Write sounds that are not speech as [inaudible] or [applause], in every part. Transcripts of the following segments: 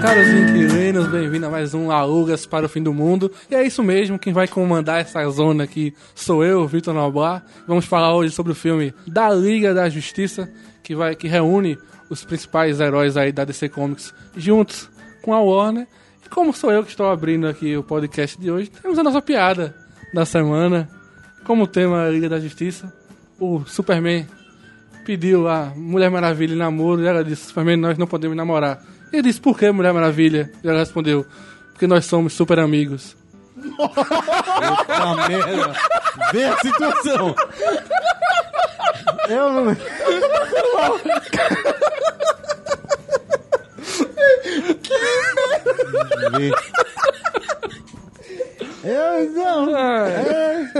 caros inquilinos, bem-vindo a mais um Alugas para o Fim do Mundo. E é isso mesmo, quem vai comandar essa zona aqui sou eu, Vitor Noblar. Vamos falar hoje sobre o filme da Liga da Justiça, que, vai, que reúne os principais heróis aí da DC Comics juntos com a Warner. E como sou eu que estou abrindo aqui o podcast de hoje, temos a nossa piada da semana. Como tema a Liga da Justiça, o Superman pediu a Mulher Maravilha em namoro e ela disse: Superman, nós não podemos namorar. Ele disse: Por que Mulher Maravilha? E ela respondeu: Porque nós somos super amigos. Puta merda. Vê a situação. Eu não. Vê. Eu não. Ai,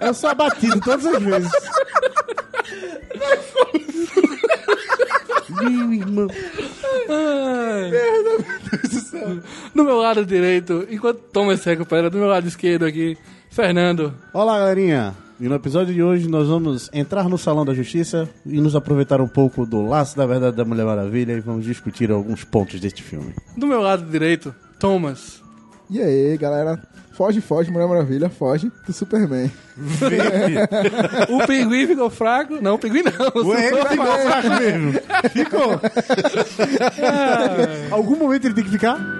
Eu sou abatido todas as vezes. Meu irmão. ai. No meu lado direito, enquanto Thomas se recupera, do meu lado esquerdo aqui, Fernando. Olá, galerinha. E no episódio de hoje nós vamos entrar no Salão da Justiça e nos aproveitar um pouco do laço da verdade da Mulher Maravilha e vamos discutir alguns pontos deste filme. Do meu lado direito, Thomas. E aí, galera? Foge, foge, Mulher Maravilha, foge do Superman. [laughs] O pinguim ficou fraco. Não, o pinguim não. Ué, ele ficou fraco mesmo. [laughs] Ficou. Algum momento ele tem que ficar?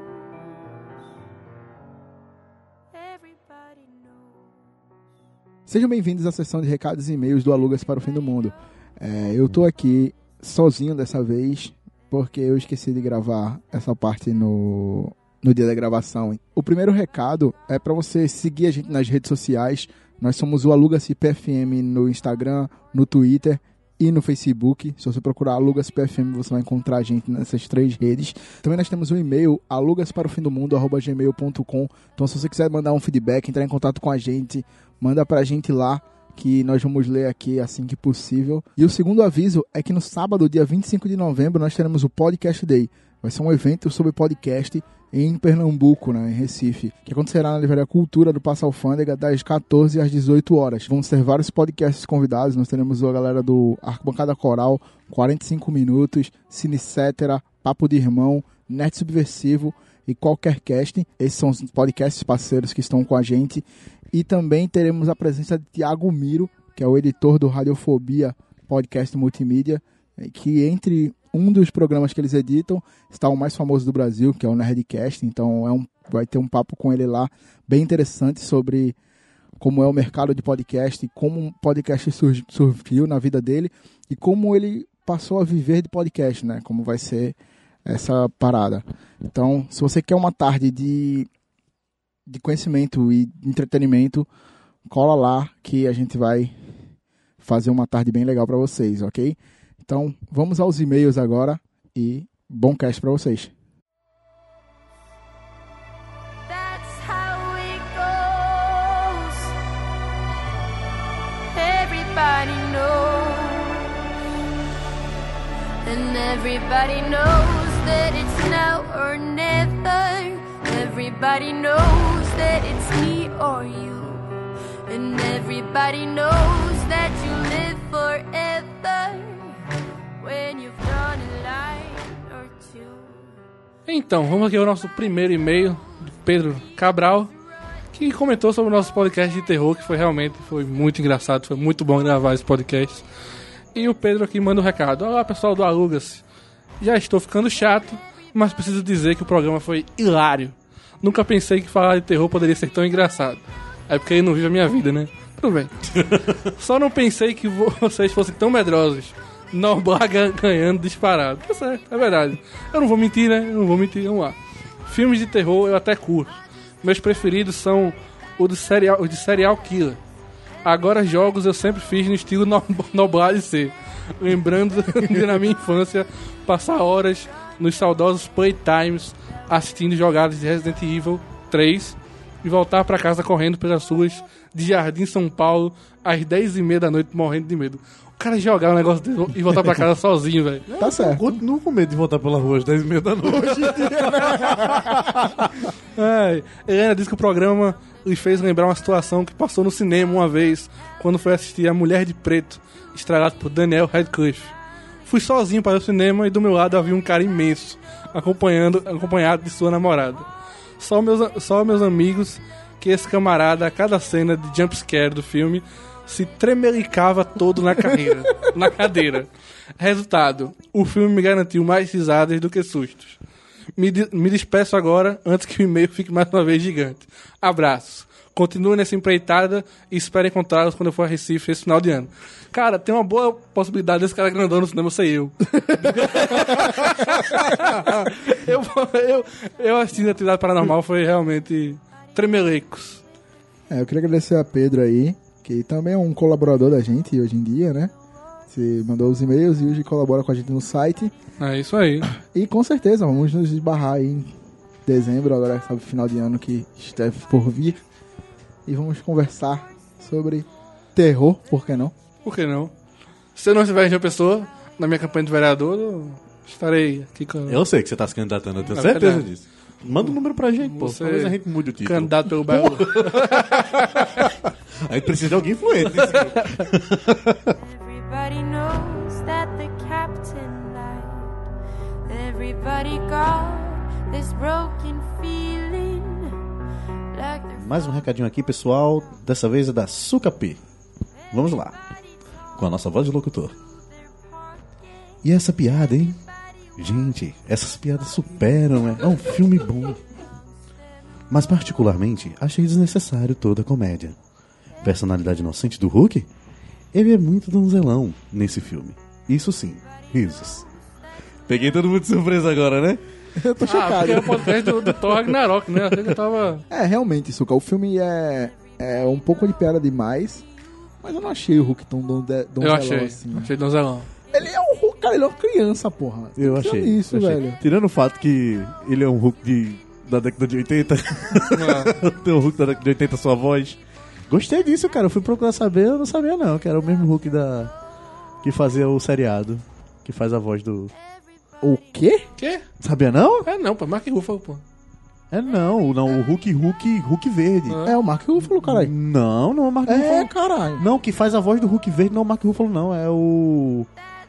Sejam bem-vindos à sessão de recados e e-mails do Alugas para o Fim do Mundo. É, eu tô aqui sozinho dessa vez, porque eu esqueci de gravar essa parte no, no dia da gravação. O primeiro recado é para você seguir a gente nas redes sociais. Nós somos o Alugas PFM no Instagram, no Twitter e no Facebook. Se você procurar Alugas PFM, você vai encontrar a gente nessas três redes. Também nós temos um e-mail, alugasparofimdomundo.gmail.com. Então, se você quiser mandar um feedback, entrar em contato com a gente, manda pra gente lá que nós vamos ler aqui assim que possível. E o segundo aviso é que no sábado, dia 25 de novembro, nós teremos o Podcast Day. Vai ser um evento sobre podcast em Pernambuco, né, em Recife, que acontecerá na Livraria Cultura do Passa Alfândega das 14 às 18 horas. Vão ser vários podcasts convidados, nós teremos a galera do Arquibancada Coral, 45 minutos, Cine Cetera, Papo de Irmão, Net Subversivo e qualquer casting. Esses são os podcasts parceiros que estão com a gente. E também teremos a presença de Tiago Miro, que é o editor do Radiofobia Podcast Multimídia, eh, que entre um dos programas que eles editam está o mais famoso do Brasil, que é o Nerdcast. Então é um, vai ter um papo com ele lá bem interessante sobre como é o mercado de podcast, como um podcast sur- surgiu na vida dele e como ele passou a viver de podcast, né? Como vai ser essa parada. Então, se você quer uma tarde de, de conhecimento e entretenimento, cola lá que a gente vai fazer uma tarde bem legal para vocês, ok? Então, vamos aos e-mails agora e bom cast para vocês. Everybody knows that it's now or never. Everybody knows that it's me or you. And everybody knows that you live forever when you've drawn a line or two. Então, vamos aqui ao nosso primeiro e-mail de Pedro Cabral, que comentou sobre o nosso podcast de terror, que foi realmente foi muito engraçado, foi muito bom gravar esse podcast. E o Pedro aqui manda um recado. Olá pessoal do Alugas. Já estou ficando chato, mas preciso dizer que o programa foi hilário. Nunca pensei que falar de terror poderia ser tão engraçado. É porque ele não vive a minha vida, né? Tudo bem. [laughs] Só não pensei que vo- [laughs] vocês fossem tão medrosos. Noblar gan- ganhando disparado. Tá certo, é verdade. Eu não vou mentir, né? Eu não vou mentir, vamos lá. Filmes de terror eu até curto. Meus preferidos são o de serial, o de serial killer. Agora jogos eu sempre fiz no estilo no- Noblar de ser. Lembrando [laughs] de na minha infância passar horas nos saudosos playtimes assistindo jogadas de Resident Evil 3 e voltar pra casa correndo pelas ruas de Jardim São Paulo às 10 e meia da noite morrendo de medo. O cara jogar um negócio e voltar pra casa sozinho, velho. Tá certo. Continuo com medo de voltar pela rua às 10 e meia da noite. [laughs] Ai, Helena disse que o programa lhe fez lembrar uma situação que passou no cinema uma vez, quando foi assistir A Mulher de Preto, estrelado por Daniel Radcliffe. Fui sozinho para o cinema e do meu lado havia um cara imenso, acompanhando, acompanhado de sua namorada. Só meus, só meus amigos que esse camarada, a cada cena de jumpscare do filme, se tremelicava todo na carreira, [laughs] na cadeira. Resultado, o filme me garantiu mais risadas do que sustos. Me, de- me despeço agora, antes que o e-mail fique mais uma vez gigante. Abraços. Continue nessa empreitada e espero encontrá-los quando eu for a Recife esse final de ano. Cara, tem uma boa possibilidade desse cara grandão no cinema ser eu. [laughs] eu, eu, eu assistindo Atividade Paranormal foi realmente tremelecos. É, eu queria agradecer a Pedro aí, que também é um colaborador da gente hoje em dia, né? Você mandou os e-mails e hoje colabora com a gente no site. É isso aí. E com certeza, vamos nos esbarrar aí em dezembro, agora sabe, final de ano que esteve por vir. E vamos conversar sobre terror, por que não? Por que não? Se eu não estiver em João Pessoa, na minha campanha de vereador, eu estarei aqui com Eu sei que você tá se candidatando, eu tenho certeza verdade. disso. Manda um número pra gente, pô. Você- Talvez a gente mude o título. candidato pelo bairro. A gente precisa de alguém influente. Everybody knows that the captain died. Everybody got this broken feeling. Mais um recadinho aqui, pessoal. Dessa vez é da Sucapi. Vamos lá. Com a nossa voz de locutor. E essa piada, hein? Gente, essas piadas superam, é, é um filme bom. Mas particularmente, achei desnecessário toda a comédia. Personalidade inocente do Hulk? Ele é muito donzelão nesse filme. Isso sim, risos. Peguei todo mundo de surpresa agora, né? [laughs] Eu tô Ah, porque chocado. é o podcast do, do Thor Ragnarok, né? Eu eu tava... É, realmente, Suca, o filme é, é um pouco de piada demais, mas eu não achei o Hulk tão de, Eu achei. assim. Achei donzelão. Ele é um Hulk, cara, ele é uma criança, porra. Eu achei. Isso, achei. velho. Tirando o fato que ele é um Hulk de, da década de 80. [laughs] Tem o Hulk da década de 80, sua voz. Gostei disso, cara. Eu fui procurar saber, eu não sabia não, que era o mesmo Hulk da. que fazia o seriado. Que faz a voz do. O quê? Quê? Sabia não? É não, pô. Mark Ruffalo, pô. É não, não, o Hulk, Hulk, Hulk verde. Ah. É o Mark Ruffalo, caralho. Não, não é o Mark É, Ruffalo. caralho. Não, que faz a voz do Hulk verde não é o Mark Ruffalo, não. É o.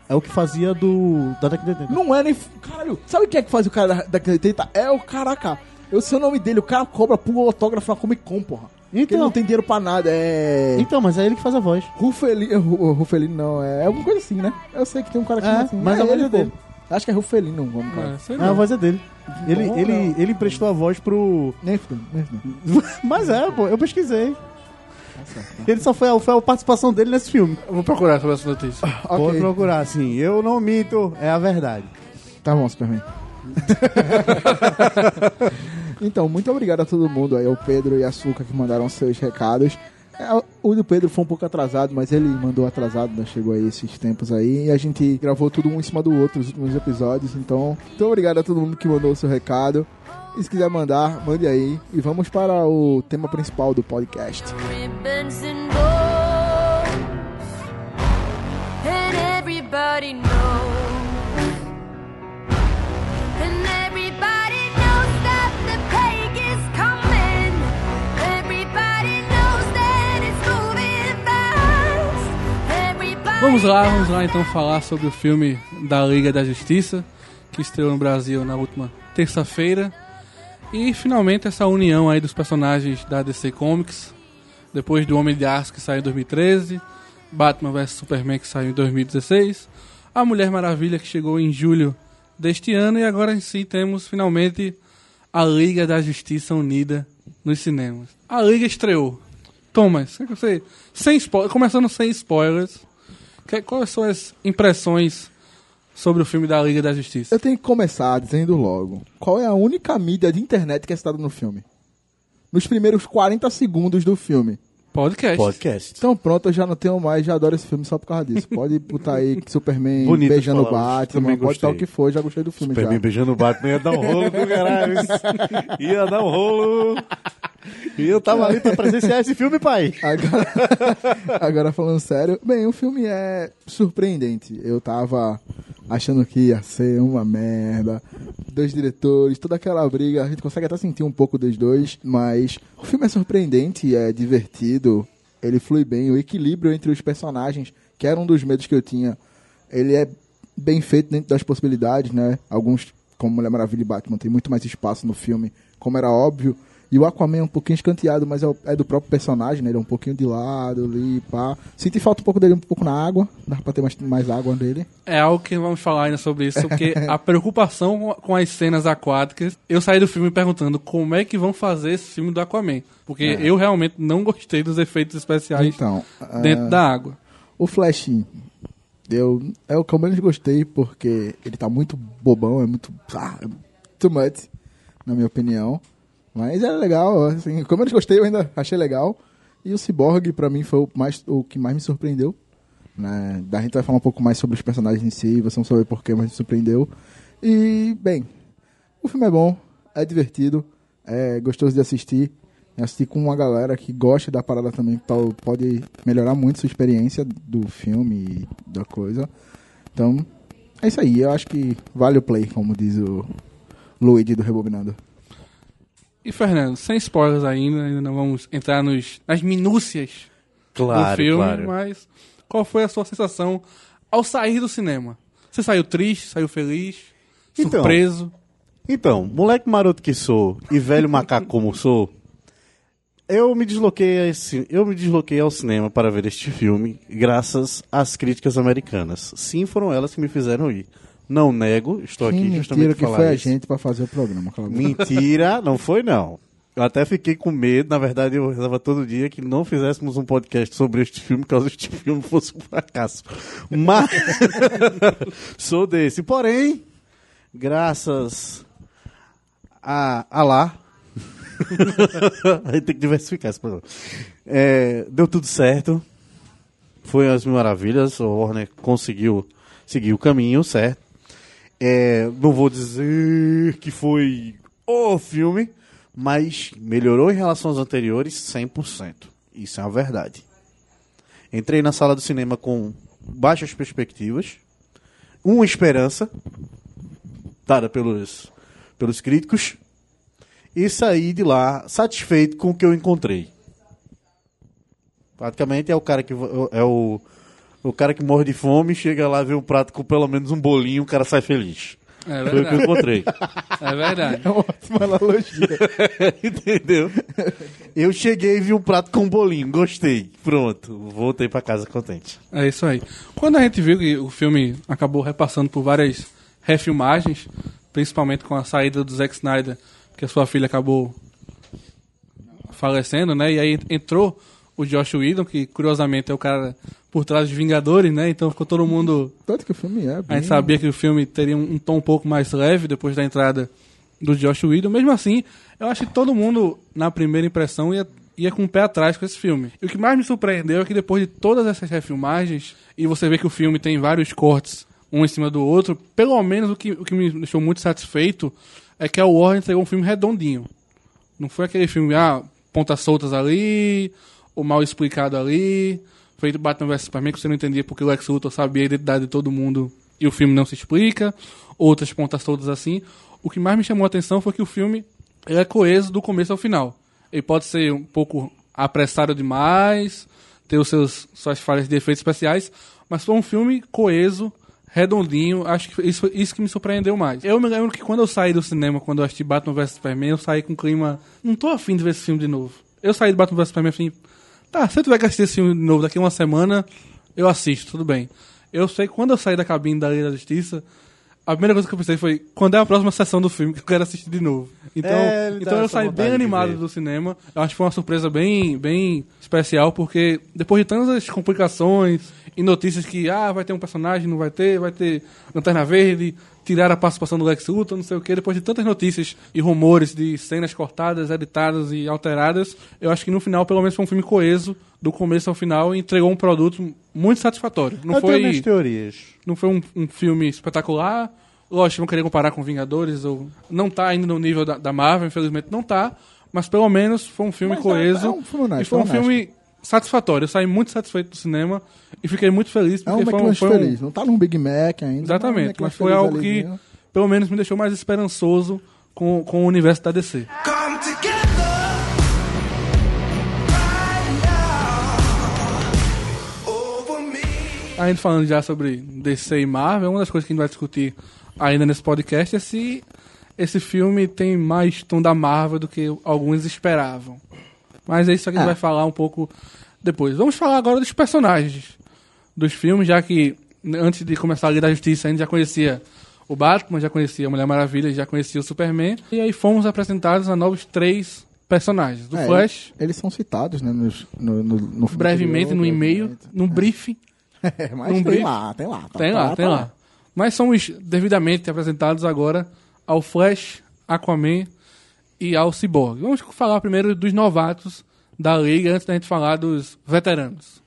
É o que fazia do. da década de 80. Não é nem. Caralho, sabe quem é que faz o cara da, da 80? É o caraca. Eu sei o nome dele, o cara cobra por autógrafo na Comic Con, porra. Porque ele Então. não tem dinheiro pra nada, é. Então, mas é ele que faz a voz. Rufelino, Ru- Rufelino não, é alguma coisa assim, né? Eu sei que tem um cara que É, chama assim. mas a voz ele, é dele. pô. Acho que é Rufelino o nome, cara. É, Ah, não. a voz é dele. Ele, Bom, ele, não. ele emprestou a voz pro. Enfim. [laughs] Mas é, pô, eu pesquisei. Ele só foi a, foi a participação dele nesse filme. Eu vou procurar sobre essa notícia. Pode Ok, procurar, assim. Eu não minto, é a verdade. tá bom, Superman. [laughs] então, muito obrigado a todo mundo aí, o Pedro e a Suca que mandaram seus recados. É, o do Pedro foi um pouco atrasado, mas ele mandou atrasado, né? chegou aí esses tempos aí. E a gente gravou tudo um em cima do outro, os últimos episódios. Então, muito obrigado a todo mundo que mandou o seu recado. E se quiser mandar, mande aí. E vamos para o tema principal do podcast. everybody knows, Vamos lá, vamos lá então falar sobre o filme da Liga da Justiça, que estreou no Brasil na última terça-feira. E finalmente essa união aí dos personagens da DC Comics, depois do Homem de Aço que saiu em 2013, Batman vs Superman que saiu em 2016, a Mulher Maravilha que chegou em julho deste ano e agora em si temos finalmente a Liga da Justiça unida nos cinemas. A Liga estreou. Thomas, sem spoiler, começando sem spoilers, Que- quais são as impressões sobre o filme da Liga da Justiça? Eu tenho que começar dizendo logo. Qual é a única mídia de internet que é citada no filme? Nos primeiros 40 segundos do filme. Podcast. Podcast. Então pronto, eu já não tenho mais, já adoro esse filme só por causa disso. [laughs] Pode botar aí Superman Bonitas beijando o Batman, também pode o gostei. que for, já gostei do filme Superman já. beijando o Batman ia dar um rolo do caralho. [laughs] Ia dar um rolo. E eu tava ali pra presenciar esse filme, pai. Agora, [laughs] agora falando sério, bem, o filme é surpreendente. Eu tava achando que ia ser uma merda. Dois diretores, toda aquela briga, a gente consegue até sentir um pouco dos dois, mas o filme é surpreendente, é divertido, ele flui bem, o equilíbrio entre os personagens, que era um dos medos que eu tinha, ele é bem feito dentro das possibilidades, né? Alguns, como Mulher Maravilha e Batman, tem muito mais espaço no filme, como era óbvio. E o Aquaman é um pouquinho escanteado, mas é, é do próprio personagem, né? Ele é um pouquinho de lado ali, pá. Senti falta um pouco dele, um pouco na água. Dá pra ter mais, mais água nele. É algo que vamos falar ainda sobre isso, porque a preocupação com- as cenas aquáticas. Eu saí do filme perguntando como é que vão fazer esse filme do Aquaman. Porque eu realmente não gostei dos efeitos especiais Então, dentro ah, da água. o Flash, eu, é o que eu menos gostei, porque ele tá muito bobão, é muito. Ah, é too much, na minha opinião. Mas é legal, assim, o que eu gostei, eu ainda achei legal. E o Cyborg, pra mim, foi o, mais, o que mais me surpreendeu. Né? Da gente vai falar um pouco mais sobre os personagens em si, vocês vão saber porquê, mas me surpreendeu. E, bem, o filme é bom, é divertido, é gostoso de assistir. Assistir com uma galera que gosta da parada também po- pode melhorar muito sua experiência do filme e da coisa. Então, é isso aí. Eu acho que vale o play, como diz o Luigi do Rebobinando. E Fernando, sem spoilers ainda, ainda não vamos entrar nos, nas minúcias Claro, do filme, claro. mas qual foi a sua sensação ao sair do cinema? Você saiu triste, saiu feliz, Então. surpreso? Então, moleque maroto que sou e velho macaco como sou, eu me desloquei esse, eu me desloquei ao cinema para ver este filme graças às críticas americanas. Sim, foram elas que me fizeram ir. Não nego, estou aqui Que justamente mentira para que falar foi a isso. gente pra fazer o programa. a. Mentira, [laughs] não foi não. Eu até fiquei com medo, na verdade eu rezava todo dia que não fizéssemos um podcast sobre este filme, caso este [laughs] filme fosse um fracasso. Mas [laughs] sou desse. Porém, graças a, a lá, a gente tem que diversificar esse programa. É, deu tudo certo. Foi as maravilhas. O Warner conseguiu seguir o caminho certo. É, não vou dizer que foi o filme, mas melhorou em relação aos anteriores 100%. Isso é uma verdade. Entrei na sala do cinema com baixas perspectivas, uma esperança dada pelos, pelos críticos e saí de lá satisfeito com o que eu encontrei. Praticamente é o cara que é o o cara que morre de fome, chega lá vê um prato com pelo menos um bolinho, o cara sai feliz. É Foi o que eu encontrei. É verdade. É uma ótima analogia. [laughs] Entendeu? Eu cheguei e vi um prato com bolinho, gostei. Pronto, voltei pra casa contente. É isso aí. Quando a gente viu que o filme acabou repassando por várias refilmagens, principalmente com a saída do Zack Snyder, que a sua filha acabou falecendo, né? E aí entrou o Josh Whedon, que curiosamente é o cara por trás de Vingadores, né? Então ficou todo mundo Tanto que o filme é. A Bem... gente sabia que o filme teria um, um tom um pouco mais leve depois da entrada do Josh Whedon. Mesmo assim, eu acho que todo mundo, na primeira impressão, ia, ia com o pé atrás com esse filme. E o que mais me surpreendeu é que depois de todas essas refilmagens, e você vê que o filme tem vários cortes, um em cima do outro, pelo menos o que, o que me deixou muito satisfeito é que a Warner entregou um filme redondinho. Não foi aquele filme, ah, pontas soltas ali, ou mal explicado ali, feito Batman vs Superman que você não entendia porque o Lex Luthor sabia a identidade de todo mundo e o filme não se explica, outras pontas soltas assim. O que mais me chamou a atenção foi que o filme é coeso do começo ao final. Ele pode ser um pouco apressado demais, ter os seus suas falhas de efeitos especiais, mas foi um filme coeso, redondinho, acho que isso, isso que me surpreendeu mais. Eu me lembro que quando eu saí do cinema, quando eu assisti Batman vs Superman, eu saí com um clima, não tô afim de ver esse filme de novo. Eu saí do Batman vs Superman assim, tá, se eu tiver que assistir esse filme de novo daqui a uma semana, eu assisto, tudo bem. Eu sei que quando eu saí da cabine da Liga da Justiça, a primeira coisa que eu pensei foi quando é a próxima sessão do filme que eu quero assistir de novo. Então, É, então eu saí bem animado do cinema. Eu acho que foi uma surpresa bem, bem especial, porque depois de tantas complicações e notícias que ah, vai ter um personagem, não vai ter, vai ter Lanterna Verde, tirar a participação do Lex Luthor, não sei o que, depois de tantas notícias e rumores de cenas cortadas, editadas e alteradas, eu acho que no final pelo menos foi um filme coeso, do começo ao final, e entregou um produto muito satisfatório. Não eu tenho minhas foi teorias. não foi um, um filme espetacular. Lógico, não querer comparar com Vingadores, ou não tá ainda no nível da, da Marvel, infelizmente não tá. Mas pelo menos foi um filme Mas é- coeso. é um filme honesto, e foi um honesto. filme satisfatório. Eu saí muito satisfeito do cinema e fiquei muito feliz. É um Porque foi um, McLanche foi um- feliz. Não tá num Big Mac ainda. Exatamente, mas mas foi algo que pelo menos me deixou mais esperançoso com, com o universo da DC. Come together right now over me. A gente falando já sobre DC e Marvel, uma das coisas que a gente vai discutir ainda nesse podcast é se esse filme tem mais tom da Marvel do que alguns esperavam. Mas é isso que a gente Ah. vai falar um pouco depois. Vamos falar agora dos personagens dos filmes, já que antes de começar a Liga da Justiça a gente já conhecia o Batman, já conhecia a Mulher Maravilha, já conhecia o Superman. E aí fomos apresentados a novos três personagens. Do É, Flash, Eles são citados, né? nos- no, no, no brevemente no e-mail, num briefing. [laughs] É, mas tem lá, tem lá. tá- Tem tá lá, tá tem lá. Mas somos devidamente apresentados agora ao Flash, Aquaman e ao Cyborg. Vamos falar primeiro dos novatos da liga antes da gente falar dos veteranos.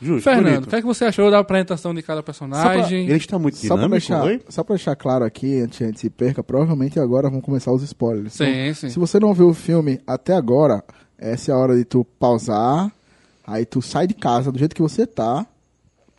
Justo, Fernando, bonito. o que, é que você achou da apresentação de cada personagem? Ele está muito Só pra, dinâmico, deixar, só pra deixar claro aqui, antes que a gente se perca, provavelmente agora vão começar os spoilers. Sim, Então, sim. Se você não viu o filme até agora, essa é a hora de tu pausar, aí tu sai de casa do jeito que você tá,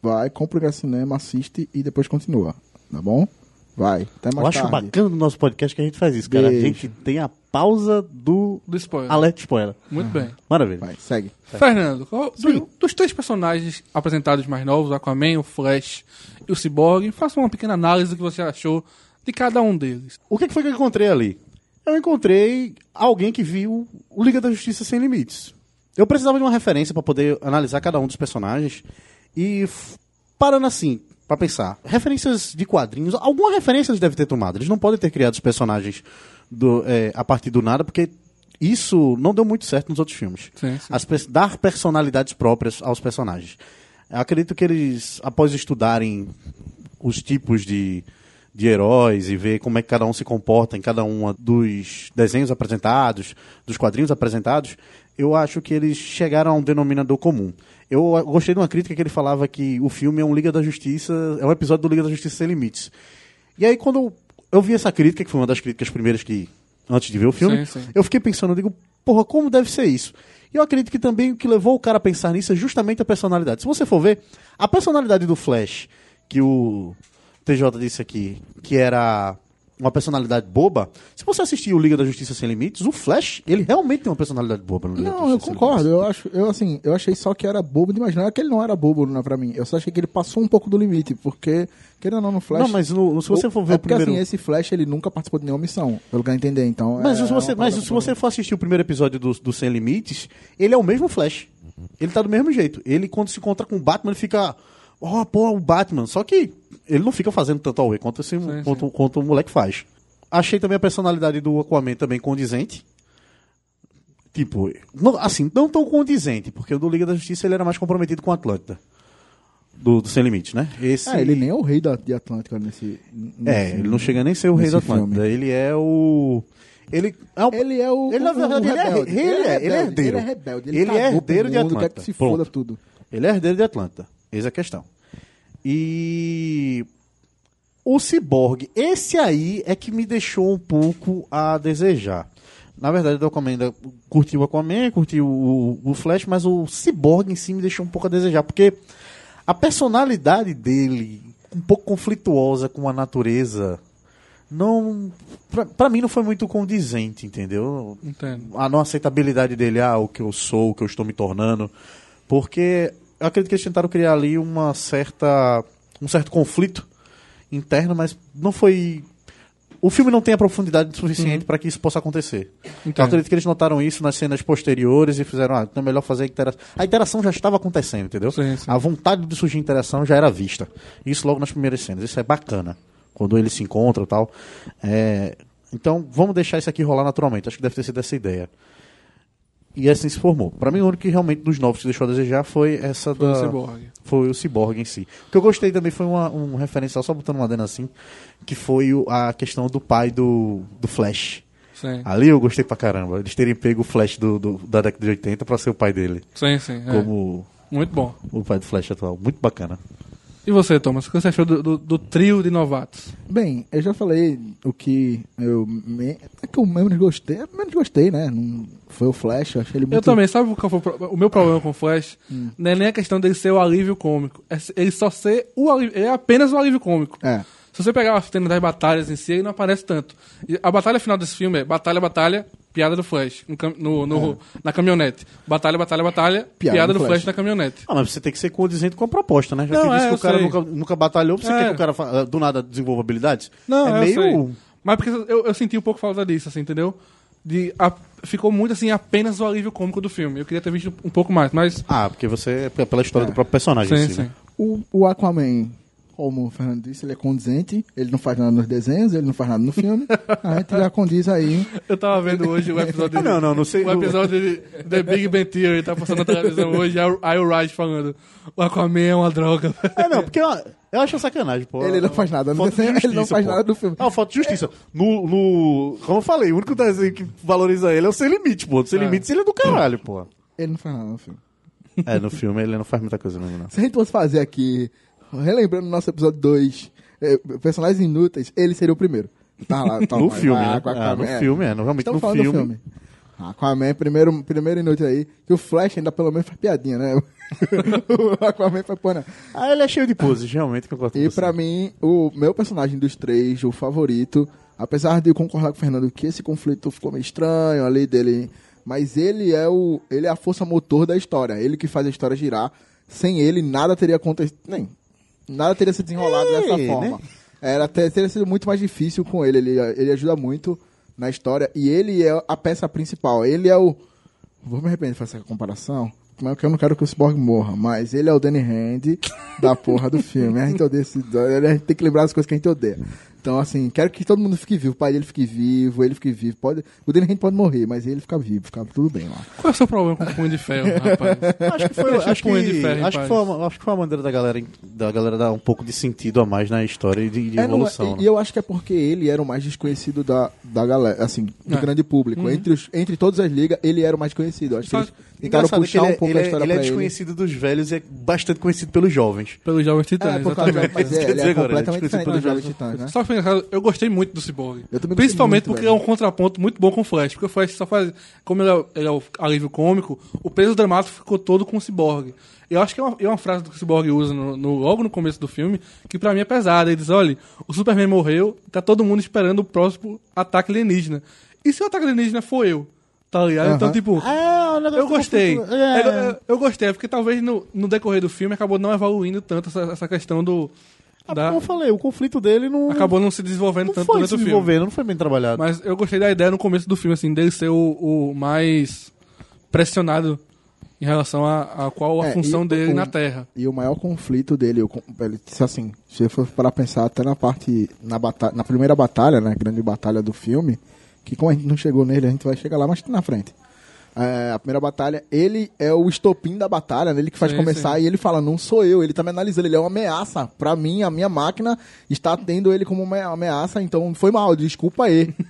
vai, compra o ingresso no cinema, assiste e depois continua, tá bom? Vai, até mais Eu acho tarde. bacana do nosso podcast que a gente faz isso, cara. A Beijo. gente tem a pausa do Do spoiler. alerta spoiler. Muito bem. Maravilha. Vai, segue. Fernando, qual- do- dos três personagens apresentados mais novos, o Aquaman, o Flash e o Cyborg, faça uma pequena análise do que você achou de cada um deles. O que que foi que eu encontrei ali? Eu encontrei alguém que viu o Liga da Justiça Sem Limites. Eu precisava de uma referência para poder analisar cada um dos personagens e parando assim, pra pensar, referências de quadrinhos, alguma referência eles devem ter tomado. Eles não podem ter criado os personagens do- é, a partir do nada, porque isso não deu muito certo nos outros filmes. Sim, sim. As dar personalidades próprias aos personagens. Eu acredito que eles, após estudarem os tipos de, de heróis e ver como é que cada um se comporta em cada um dos desenhos apresentados, dos quadrinhos apresentados, eu acho que eles chegaram a um denominador comum. Eu gostei de uma crítica que ele falava que o filme é um Liga da Justiça, é um episódio do Liga da Justiça sem limites. E aí quando eu, vi essa crítica, que foi uma das críticas primeiras que antes de ver o filme, Sim, sim. eu fiquei pensando, eu digo, porra, como deve ser isso? E eu acredito que também o que levou o cara a pensar nisso é justamente a personalidade. Se você for ver, a personalidade do Flash, que o TJ disse aqui, que era uma personalidade boba, se você assistir o Liga da Justiça Sem Limites, o Flash, ele realmente tem uma personalidade boba no Liga da Não, eu concordo. Eu acho, eu assim, eu achei só que era bobo demais. Não é que ele não era bobo, não, pra mim. Eu só achei que ele passou um pouco do limite, porque, querendo ou não, no Flash. Não, mas no- se você for ver é o porque primeiro- assim, esse Flash ele nunca participou de nenhuma missão, pelo que eu entender, então. Mas, é se você, mas se você for assistir o primeiro episódio do, do Sem Limites, ele é o mesmo Flash. Ele tá do mesmo jeito. Ele, quando se encontra com o Batman, ele fica. Oh, pô, o Batman. Só que ele não fica fazendo tanto away quanto, esse, Sim, quanto, quanto o moleque faz. Achei também a personalidade do Aquaman também condizente. Tipo, não- assim, não tão condizente, porque o do Liga da Justiça ele era mais comprometido com a Atlântida. Do, do Sem Limites, né? Esse, É, ele nem é o rei da, de Atlântica nesse. é, nesse- ele não chega nem a ser o rei da Atlântida. filme. Ele é o. Ele é o, Ele é o. Ele, na o- verdade, o ele é- rebelde. ele é- ele é rebelde, herdeiro. Ele é rebelde. Ele é herdeiro de mundo, Atlanta. Quer que se Pronto. foda tudo. Ele é herdeiro de Atlanta. Eis a questão. E. O Cyborg, esse aí é que me deixou um pouco a desejar. Na verdade, eu ainda curti o Aquaman, curti o, o Flash, mas o Cyborg em si me deixou um pouco a desejar, porque a personalidade dele, um pouco conflituosa com a natureza, não. Pra, pra mim não foi muito condizente, entendeu? Entendo. a não aceitabilidade dele, ah, o que eu sou, o que eu estou me tornando, porque eu acredito que eles tentaram criar ali uma certa um certo conflito interno, mas não foi o filme não tem a profundidade suficiente para que isso possa acontecer. Eu Entendo. acredito que eles notaram isso nas cenas posteriores e fizeram, ah, então é melhor fazer a interação. A interação já estava acontecendo, entendeu? Sim, sim. A vontade de surgir interação já era vista. Isso logo nas primeiras cenas. Isso é bacana. quando eles se encontram e tal. É, então, vamos deixar isso aqui rolar naturalmente. Acho que deve ter sido essa ideia. E assim se formou. Pra mim, o único que realmente dos novos que deixou a desejar foi essa Foi o da... Cyborg. Foi o Cyborg em si. O que eu gostei também foi uma, um referencial, só botando uma adena assim, que foi o- a questão do pai do, do Flash. Sim, Ali eu gostei pra caramba. Eles terem pego o Flash do, do- da década de 80 pra ser o pai dele. sim, sim. é. Como Muito bom. o pai do Flash atual. Muito bacana. E você, Thomas, o que você achou do, do- do trio de novatos? Bem, eu já falei o que eu. Me... É que eu menos gostei. eu menos gostei, né? Não... Foi o Flash, eu achei ele muito. Eu também, sabe qual foi o, pro- o meu problema com o Flash? Não é nem a questão dele ser o alívio cômico. É ele só ser o alívio. Ele é apenas o alívio cômico. É. Se você pegar a cena das batalhas em si, ele não aparece tanto. E a batalha final desse filme é batalha, batalha, piada do Flash. No, cam- no- no- Na caminhonete. Batalha, batalha, batalha, piada, do Flash. na caminhonete. Ah, mas você tem que ser condizente com a proposta, né? Já Não, que disse é, que o cara sei. nunca, nunca batalhou, você É. quer que o cara fa- do nada desenvolva habilidades? Não, é eu meio. sei. Mas porque eu, eu senti um pouco falta disso, assim, entendeu? De, a- ficou muito assim, apenas o alívio cômico do filme. Eu queria ter visto um pouco mais, mas. Ah, porque você. é Pela história do próprio personagem em Sim, si, sim. né? O, o Aquaman, como o Fernando disse, ele é condizente, ele não faz nada nos desenhos, ele não faz nada no filme. A gente já condiz aí. Eu tava vendo hoje o episódio. Ah, não, não, não sei. O episódio de The Big Bang Theory tá passando na televisão hoje. Aí o- Raj falando: O Aquaman é uma droga. É, não, porque eu, eu acho sacanagem, pô. Ele não faz nada no Falta de desenho, ele não faz pô. nada no filme. Não, falta de justiça. No, no. Como eu falei, o único desenho que valoriza ele é o Sem Limite, pô. Sem É. Limites ele é do caralho, pô. Ele não faz nada no filme. É, no filme ele não faz muita coisa mesmo, não. Se a gente fosse fazer aqui, relembrando o nosso episódio 2, personagens inúteis, ele seria o primeiro. Tá lá, tá No lá, filme, vai, né? Aquaman, Ah, no é. filme, é. no- Realmente Estamos no falando filme. do filme. Aquaman, primeiro, primeiro inútil aí. Que o Flash ainda pelo menos faz piadinha, né? [laughs] o Aquaman faz pô, né? Ah, ele é cheio de poses, realmente, concordo com E você. pra mim, o meu personagem dos três, o favorito, apesar de eu concordar com o Fernando que esse conflito ficou meio estranho ali dele, mas ele é o ele é a força motor da história, ele que faz a história girar. Sem ele, nada teria acontecido, nem nada teria se desenrolado É, dessa né? forma. Era até teria sido muito mais difícil com ele, ele ele ajuda muito na história e ele é a peça principal. Ele é o Vou me arrepender de fazer essa comparação, mas porque eu não quero que o Cyborg morra, mas ele é o Danny Hand da porra do filme. A gente odeia esse, a gente tem que lembrar das coisas que a gente odeia. Então, assim, quero que todo mundo fique vivo. O pai dele fique vivo, ele fique vivo. Pode, o Danny Hand pode morrer, mas ele fica vivo, fica tudo bem lá. Qual é o seu problema com o punho de ferro, [laughs] rapaz? Acho que foi, acho o punho de que, ferro acho, que foi uma, acho que foi uma maneira da galera, da galera dar um pouco de sentido a mais na história e de, de É, não, evolução. e, né? e eu acho que é porque ele era o mais desconhecido da, da galera, assim, do É. grande público. Entre, os, entre todas as ligas, ele era o mais conhecido. Eu Acho que eles tentaram puxar que ele, um pouco ele, a é- história ele é pra ele. desconhecido dos velhos e é bastante conhecido pelos jovens. Pelos Jovens Titãs, É, por causa exatamente. mas Isso é, quer ele dizer é agora, completamente é diferente dos desconhecido Jovens Titãs, né? Só que engraçado, eu gostei muito do Cyborg. Eu também gostei Principalmente muito, porque velho. é um contraponto muito bom com o Flash. Porque o Flash só faz. Como ele é, o- ele é o alívio cômico, o peso dramático ficou todo com o Cyborg. Eu acho que é uma, é uma frase que o Cyborg usa no, no- logo no começo do filme, que pra mim é pesada. Ele diz: olha, o Superman morreu, tá todo mundo esperando o próximo ataque alienígena. E se o ataque alienígena for eu? Tá ligado? Então, Aham. tipo. Ah, o negócio Eu gostei. É. Eu, eu- eu gostei, porque talvez no, no decorrer do filme acabou não evoluindo tanto essa, essa questão do. Ah, da- Como eu falei, o conflito dele não, acabou não se desenvolvendo não tanto foi durante se desenvolvendo, não foi bem trabalhado. Mas eu gostei da ideia no começo do filme, assim, dele ser o, o mais pressionado em relação a, a qual a É, função e dele o- na Terra. E o maior conflito dele, eu, ele disse assim, se você for para pensar até na parte, na, batalha, na primeira batalha, né, grande batalha do filme, que como a gente não chegou nele, a gente vai chegar lá mais na frente. É, a primeira batalha, ele é o estopim da batalha, né, ele que faz Sim, começar, sim. e ele fala, não sou eu, ele tá me analisando, ele é uma ameaça. Pra mim, a minha máquina está tendo ele como uma ameaça, então foi mal, desculpa aí. [laughs]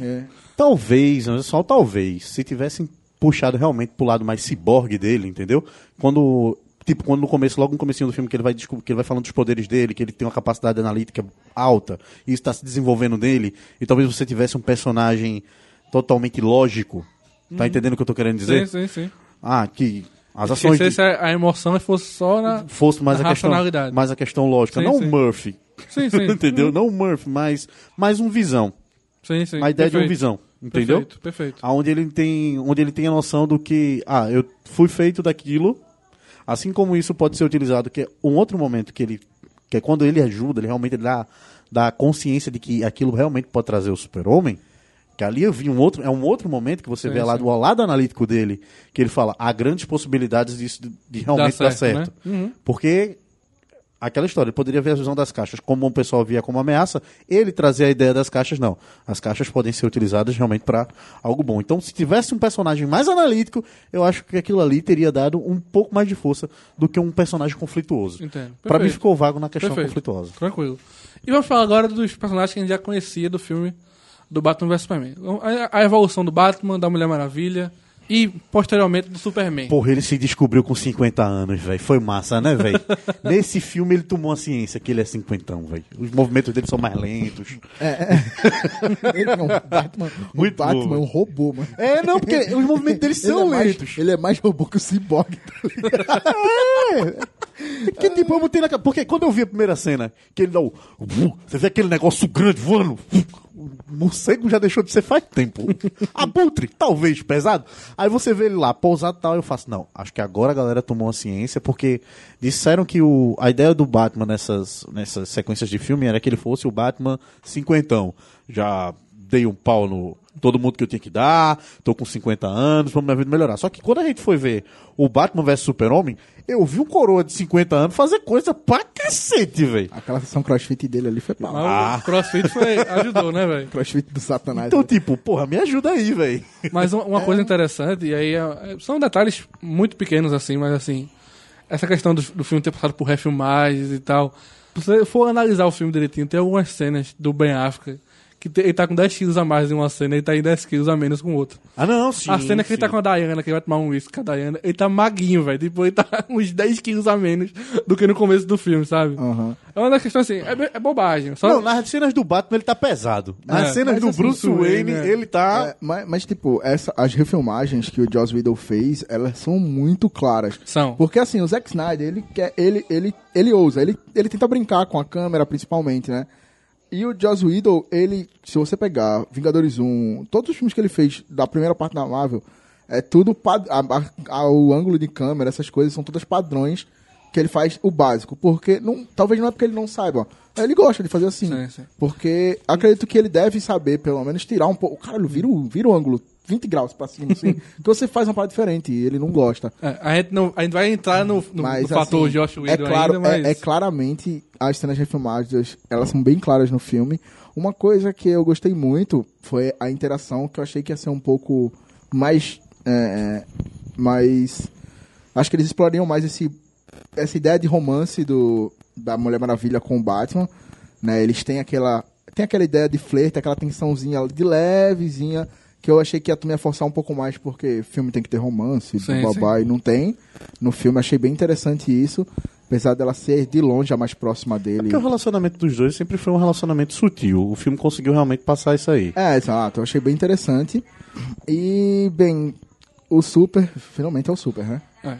É. Talvez, só talvez, se tivessem puxado realmente pro lado mais ciborgue dele, entendeu? Quando, tipo, quando no começo, logo no comecinho do filme, que ele vai, que ele vai falando dos poderes dele, que ele tem uma capacidade analítica alta, e isso está se desenvolvendo nele, e talvez você tivesse um personagem totalmente lógico, tá entendendo o que eu tô querendo dizer? Sim, sim, sim. Ah, que as ações Esquecesse a, a emoção fosse só na. fosse mais a a, questão, racionalidade. mais a questão lógica, Sim, não sim. o Murphy, Sim, sim. [laughs] entendeu? Não o Murphy, mas mais um visão, Sim, sim. a ideia de um Perfeito. visão, entendeu? Perfeito, perfeito. Onde ele tem, onde ele tem a noção do que, ah, eu fui feito daquilo, assim como isso pode ser utilizado, que é um outro momento que ele, que é quando ele ajuda, ele realmente dá, dá consciência de que aquilo realmente pode trazer o super-homem, que ali eu vi um outro, é um outro momento que você Sim, vê lá sim. do lado analítico dele, que ele fala, há grandes possibilidades disso de, realmente Dá dar certo, certo. né? Uhum. Porque aquela história, ele poderia ver a visão das caixas como o pessoal via como ameaça, ele trazer a ideia das caixas, não. As caixas podem ser utilizadas realmente para algo bom. Então, se tivesse um personagem mais analítico, eu acho que aquilo ali teria dado um pouco mais de força do que um personagem conflituoso. Pra mim ficou vago na questão Perfeito. conflituosa. Tranquilo. E vamos falar agora dos personagens que a gente já conhecia do filme do Batman vs Superman. A, a evolução do Batman, da Mulher Maravilha e, posteriormente, do Superman. Porra, ele se descobriu com 50 anos, velho. Foi massa, né, velho? [laughs] Nesse filme ele tomou a ciência que ele é cinquentão, velho. Os movimentos dele são mais lentos. [laughs] Ele não, Batman, Muito o Batman bom. é um robô, mano. É, não, porque os movimentos dele Ele é, são mais, lentos. ele é mais robô que o Cyborg. tá ligado? [laughs] Que tipo, eu botei na cabeça. Porque quando eu vi a primeira cena, que ele dá o. Você vê aquele negócio grande voando. O morcego já deixou de ser faz tempo. [laughs] Abutre, talvez, pesado. Aí você vê ele lá, pousado e tal. Eu faço, não, acho que agora a galera tomou a ciência, porque disseram que o, a ideia do Batman nessas, nessas sequências de filme era que ele fosse o Batman cinquentão. Já dei um pau no todo mundo que eu tinha que dar, tô com 50 anos, vamos minha vida melhorar. Só que quando a gente foi ver o Batman vs Super-Homem, eu vi um coroa de 50 anos fazer coisa pra cacete, velho. Aquela sessão crossfit dele ali foi pau. Mas Ah. o CrossFit foi, ajudou, né, velho? Crossfit do Satanás. Então, né? tipo, porra, me ajuda aí, velho. Mas uma, uma coisa interessante, e aí é- é- são detalhes muito pequenos assim, mas assim, essa questão do, do filme ter passado por refilmagens e tal. Se você for analisar o filme direitinho, tem algumas cenas do Ben Affleck que ele tá com 10 quilos a mais em uma cena e ele tá em 10 quilos a menos com outra. Ah, não, sim. a cena que ele tá com a Diana, que ele vai tomar um uísque com a Diana, ele tá maguinho, velho. Tipo, ele tá [laughs] uns 10 quilos a menos do que no começo do filme, sabe? Aham. É uma das questões assim, é, é bobagem. Só, Não, nas cenas do Batman ele tá pesado. Nas É, cenas do assim, Bruce Bruce Wayne, Wayne, é. ele tá. É, mas, mas, tipo, essa, as refilmagens que o Joss Whedon fez, elas são muito claras. São. Porque, assim, o Zack Snyder, ele quer, ele, ele, ele ousa, ele, ele tenta brincar com a câmera, principalmente, né? E o Joss Whedon, ele, se você pegar Vingadores 1, todos os filmes que ele fez da primeira parte da Marvel, é tudo, pad- a- a- a- o ângulo de câmera, essas coisas, são todas padrões que ele faz o básico. Porque, não, talvez não é porque ele não saiba, ele gosta de fazer assim. Sim, sim. Porque acredito que ele deve saber, pelo menos, tirar um pouco. Caralho, vira o, vira o ângulo 20 graus pra cima, assim. que [laughs] você faz uma parada diferente e ele não gosta. É, a, gente não, a gente vai entrar no, no, Mas, no fator assim, Josh é Whedon claro, ainda, mas... é, é claramente as cenas refilmadas, elas são bem claras no filme. Uma coisa que eu gostei muito foi a interação, que eu achei que ia ser um pouco mais. É, mais. Acho que eles explorariam mais esse, essa ideia de romance do, da Mulher Maravilha com o Batman. Né? Eles têm aquela. Tem aquela ideia de flerte, aquela tensãozinha de levezinha, que eu achei que ia também forçar um pouco mais, porque filme tem que ter romance, Sim, babá, e não tem. No filme achei bem interessante isso, apesar dela ser de longe a mais próxima dele. Porque o relacionamento dos dois sempre foi um relacionamento sutil. O filme conseguiu realmente passar isso aí. É, exato, eu achei bem interessante. E, bem, o Super, finalmente é o Super, né? É.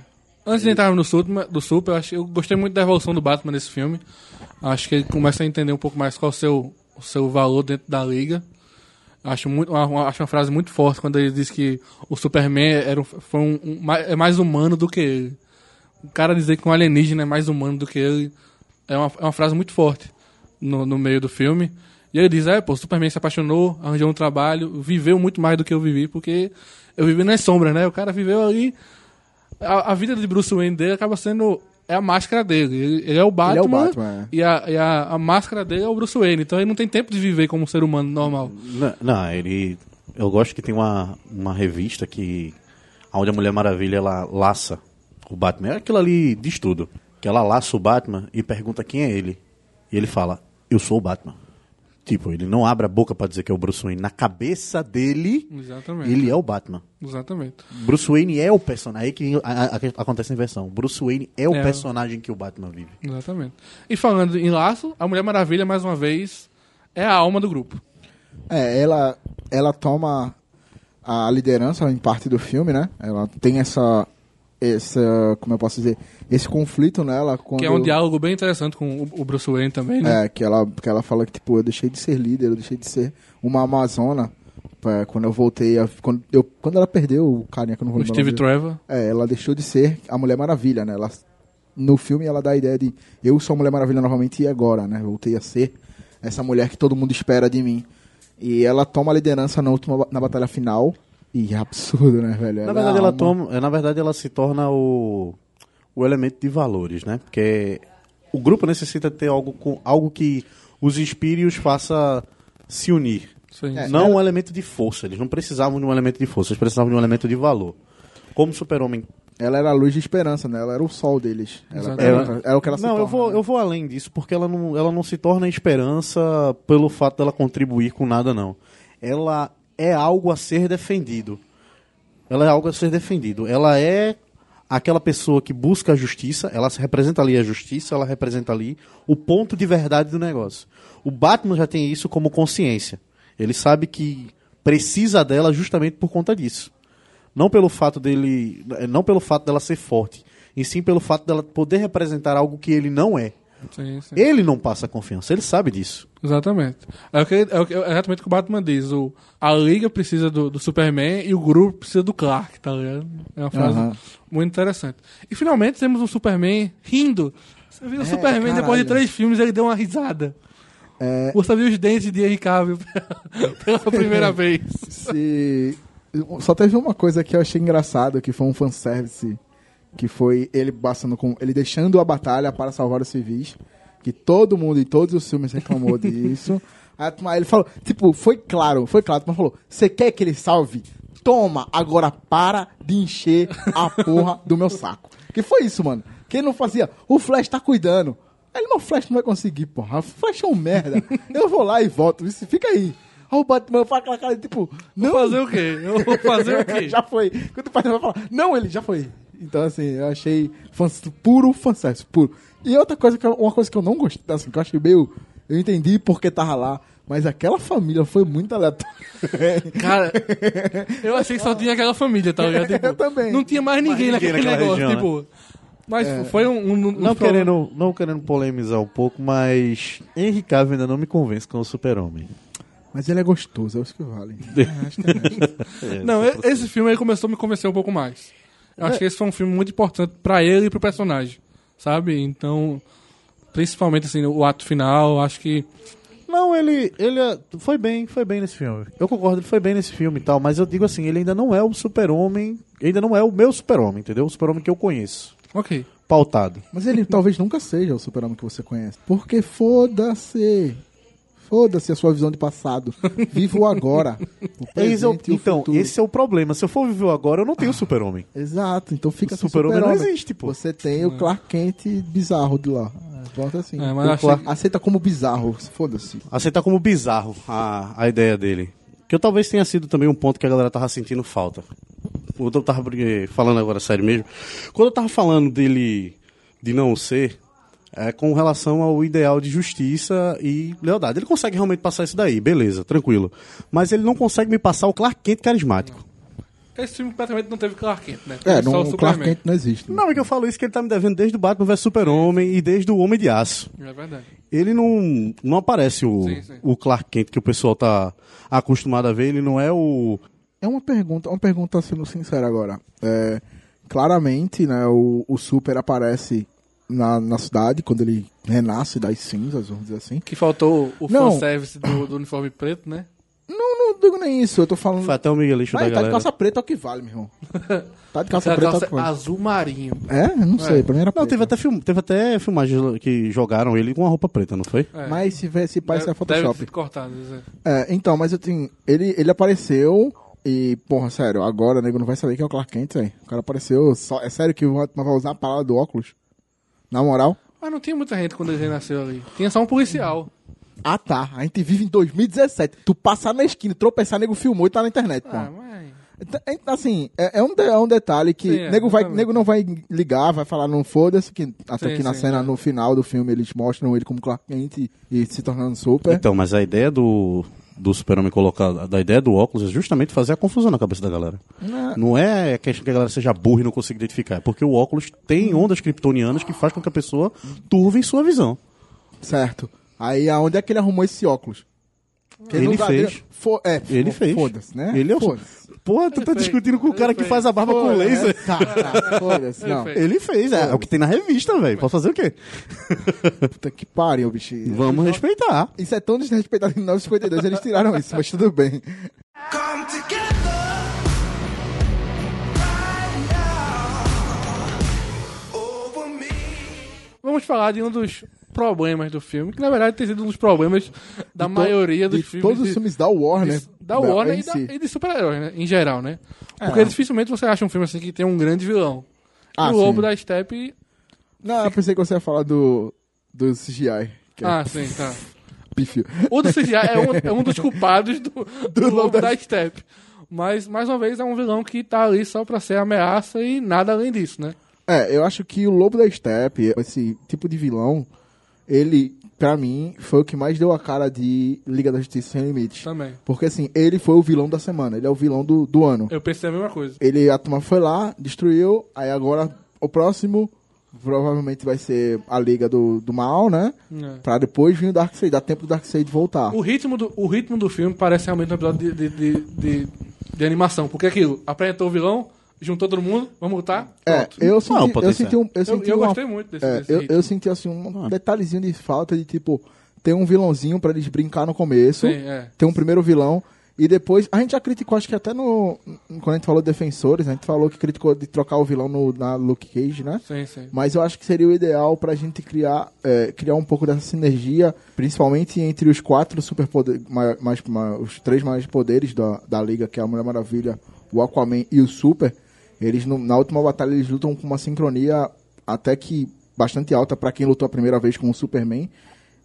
Antes de entrar no Super, do Super eu, acho, eu gostei muito da evolução do Batman nesse filme. Acho que ele começa a entender um pouco mais qual é o seu, o seu valor dentro da liga. Acho, muito, acho uma frase muito forte quando ele diz que o Superman era, foi um, um- é mais humano do que ele. O cara dizer que um alienígena é mais humano do que ele é uma, é uma frase muito forte no, no meio do filme. E ele diz, é, pô, o Superman se apaixonou, arranjou um trabalho, viveu muito mais do que eu vivi, porque eu vivi nas sombras, né? O cara viveu ali a, a vida de Bruce Wayne dele acaba sendo é a máscara dele. Ele, ele é o Batman, Ele é o Batman, e, a, e a, a máscara dele é o Bruce Wayne. Então ele não tem tempo de viver como um ser humano normal. Não, não, ele. Eu gosto que tem uma, uma revista que. onde a Mulher Maravilha ela laça o Batman. É aquilo ali diz tudo. Que ela laça o Batman e pergunta quem é ele. E ele fala, eu sou o Batman. Tipo, ele não abre a boca pra dizer que é o Bruce Wayne. Na cabeça dele, Exatamente. ele é o Batman. Exatamente. Bruce Wayne é o personagem. Aí que a- a- a- acontece a inversão. Bruce Wayne é o É. personagem que o Batman vive. Exatamente. E falando em laço, a Mulher Maravilha, mais uma vez, é a alma do grupo. É, ela, ela toma a liderança em parte do filme, né? Ela tem essa, essa, como eu posso dizer, esse conflito nela quando... Que é um diálogo bem interessante com o- Bruce Wayne também, né? É, que ela, que ela fala que, tipo, eu deixei de ser líder, eu deixei de ser uma amazona é, quando eu voltei, a, quando, eu, quando ela perdeu o carinha que eu não vou o Steve. Trevor. É, ela deixou de ser a Mulher Maravilha, né? Ela, no filme ela dá a ideia de eu sou a Mulher Maravilha novamente e agora, né? Voltei a ser essa mulher que todo mundo espera de mim. E ela toma a liderança na última na batalha final. E é absurdo, né, velho? Na é verdade, ela toma, é, na verdade, ela se torna o, o elemento de valores, né? Porque o grupo necessita ter algo, com, algo que os inspire e os faça se unir. Sim. É. não um elemento de força. Eles não precisavam de um elemento de força, eles precisavam de um elemento de valor. Como Super-Homem. Ela era a luz de esperança, né? Ela era o sol deles. Ela, Exatamente. era, o que ela se Não, eu torna, vou, né? eu vou além disso, porque ela não, ela não se torna esperança pelo fato dela contribuir com nada, não. Ela é algo a ser defendido. Ela é algo a ser defendido. Ela é aquela pessoa que busca a justiça, ela se representa ali a justiça, ela representa ali o ponto de verdade do negócio. O Batman já tem isso como consciência. Ele sabe que precisa dela justamente por conta disso. Não pelo fato dele, não pelo fato dela ser forte, e sim pelo fato dela poder representar algo que ele não é. Sim, sim. Ele não passa confiança, ele sabe disso. Exatamente. É, o que, é, o que- é exatamente o que o Batman diz. O, a Liga precisa do, do Superman e o grupo precisa do Clark, tá ligado? É uma frase Aham. muito interessante. E finalmente temos um Superman rindo. Você viu o Superman caralho. depois de três filmes, ele deu uma risada. É, Você viu os dentes de Henry Cavill [laughs] pela primeira [laughs] vez. se... Só teve uma coisa que eu achei engraçado, que foi um fanservice, que foi ele passando com. ele deixando a batalha para salvar os civis. Que todo mundo em todos os filmes reclamou [laughs] disso. Aí ele falou, tipo, foi claro, foi claro, mas falou, você quer que ele salve? Toma, agora para de encher a porra do meu saco. Que foi isso, mano? Que ele não fazia, o Flash tá cuidando. Aí Ele, não, o Flash não vai conseguir, porra. O Flash é um merda. Eu vou lá e volto. Isso, fica aí. Aí o Batman faz aquela cara, tipo, não, Vou fazer o quê? Eu vou fazer o [laughs] quê? já foi. Quando o Batman vai falar, não, ele já foi. Então, assim, eu achei fans, puro fanservice, puro. E outra coisa, que eu- uma coisa que eu não gostei, assim, que eu achei meio... Eu entendi porque tava lá, mas aquela família foi muito aleatória. Cara, [laughs] eu achei que só tinha aquela família, tá ligado? [laughs] Tipo, Eu também. Não tinha mais ninguém, ninguém naquele negócio, região, tipo... Mas foi um... um, um Não querendo, não querendo polemizar um pouco, mas Henry Cavill ainda não me convence com o Super-Homem. Mas ele é gostoso, é isso que vale. [laughs] É, Não, só e- esse filme aí começou a me convencer um pouco mais. Eu acho que esse foi um filme muito importante pra ele e pro personagem, sabe? Então, principalmente assim, o ato final, acho que Não, ele, ele é- foi bem, foi bem nesse filme. Eu concordo, ele foi bem nesse filme e tal, mas eu digo assim, ele ainda não é o super-homem, ainda não é o meu super-homem, entendeu? O super-homem que eu conheço, OK. pautado. Mas ele talvez nunca seja o super-homem que você conhece. Porque foda-se. Foda-se a sua visão de passado. Viva o agora. O [laughs] Eis é o- presente o então, futuro. esse é o problema. Se eu for viver o agora, eu não tenho super-homem. Exato, então fica super-homem não super-homem. existe, pô. Você tem o Clark Kent bizarro de lá. Bota assim. É, mas achei- Clark- Aceita como bizarro, foda-se. Aceitar como bizarro a, a ideia dele. Que eu talvez tenha sido também um ponto que a galera tava sentindo falta. Quando eu tava falando agora sério mesmo. Quando eu tava falando dele de não ser, é com relação ao ideal de justiça e lealdade. Ele consegue realmente passar isso daí, beleza, tranquilo. Mas ele não consegue me passar o Clark Kent carismático. Esse filme praticamente não teve Clark Kent, né? É, Teve só não, o o Clark. Kent não existe. Não é que eu falo isso que ele tá me devendo desde o Batman vs Super-Homem e desde o Homem de Aço. É verdade. Ele não, não aparece o, Sim, sim. o Clark Kent que o pessoal tá acostumado a ver, ele não é o É uma pergunta, uma pergunta sendo sincera agora. É, claramente, né, o, o Super aparece na, na cidade quando ele renasce das cinzas, vamos dizer assim. Que faltou o Não. fanservice do, do uniforme preto, né? Não, não digo nem isso, eu tô falando. Foi até o Miguelito Mas da tá de galera. calça preta é o que vale, meu irmão. Tá de calça [laughs] Aquela preta é calça vale. azul marinho. É, não sei, pra mim era Não, teve até, film, teve até filmagem que jogaram ele com uma roupa preta, não foi? É. Mas se, vê- se parece é Photoshop. Deve cortado, é. É, então, mas eu tenho. Ele, ele apareceu e, porra, sério, agora o nego não vai saber quem é o Clark Kent, velho. O cara apareceu. Só, é sério que o Batman vai usar a palavra do óculos? Na moral? Mas não tinha muita gente quando ele renasceu ali. Tinha só um policial. Ah tá, a gente vive em 2017. Tu passar na esquina, tropeçar, nego filmou e tá na internet, pô. Ah, mas... Então, é- Assim, é, é um, de- é um detalhe que Sim, é, nego, vai, exatamente. nego não vai ligar, vai falar, não foda-se, que até Sim, que na sim, cena, é. no final do filme, eles mostram ele como Clark Kent e, e se tornando super. Então, mas a ideia do, do super-homem colocar, da ideia do óculos é justamente fazer a confusão na cabeça da galera. Né? Não é questão que a galera seja burra e não consiga identificar, é porque o óculos tem ondas kryptonianas que faz com que a pessoa turve em sua visão. Certo. Aí aonde é que ele arrumou esse óculos? Que Ele fez. é, Ele fo- fez. Foda-se, né? Ele é o- Foda-se. Porra, tu tá fez. discutindo com o Ele cara que faz a barba com laser. [laughs] Tá, tá, foda-se. Ele Não, fez. Ele fez, é, é o que tem na revista, velho. Posso fazer o quê? [laughs] puta que pariu, bicho. Vamos respeitar. Isso é tão desrespeitado em 952, eles tiraram isso, mas tudo bem. Come together vamos falar de um dos problemas do filme, que na verdade tem sido um dos problemas da De maioria dos de filmes. Todos os de- filmes da Warner. de- da Warner em e, da- si. e de super-heróis, né? Em geral, né? É. Porque dificilmente você acha um filme assim que tem um grande vilão. Ah, e o Lobo da Steppe. Não, eu pensei que você ia falar do, do CGI. Que Ah, é sim, tá. [laughs] pífio. O do CGI é um, é um dos culpados [laughs] do, do, Lobo Lobo da da Steppe. Mas, mais uma vez, é um vilão que tá ali só pra ser ameaça e nada além disso, né? É, eu acho que o Lobo da Steppe, esse tipo de vilão, ele, pra mim, foi o que mais deu a cara de Liga da Justiça Sem Limites. Também. Porque, assim, ele foi o vilão da semana, ele é o vilão do, do ano. Eu pensei a mesma coisa. Ele, a turma foi lá, destruiu, aí agora o próximo provavelmente vai ser a Liga do, do Mal, né? É. Pra depois vir o Darkseid, dá tempo do Darkseid voltar. O ritmo do, o ritmo do filme parece realmente um episódio de, de, de, de, de animação. Porque é aquilo, apresentou o vilão, juntou todo mundo, vamos lutar. É, eu senti, Não, eu senti um, eu Eu, senti eu uma- gostei muito desse, é, desse eu, eu senti assim um detalhezinho de falta de tipo ter um vilãozinho pra eles brincar no começo, Sim, é. ter um primeiro vilão e depois a gente já criticou acho que até no quando a gente falou de defensores, a gente falou que criticou de trocar o vilão no, na Luke Cage, né? Sim, sim. Mas eu acho que seria o ideal pra gente criar, é, criar um pouco dessa sinergia, principalmente entre os quatro superpoderes, ma- mais, ma- os três mais poderes da, da liga, que é a Mulher Maravilha, o Aquaman e o Super. Eles no- na última batalha eles lutam com uma sincronia até que bastante alta pra quem lutou a primeira vez com o Superman.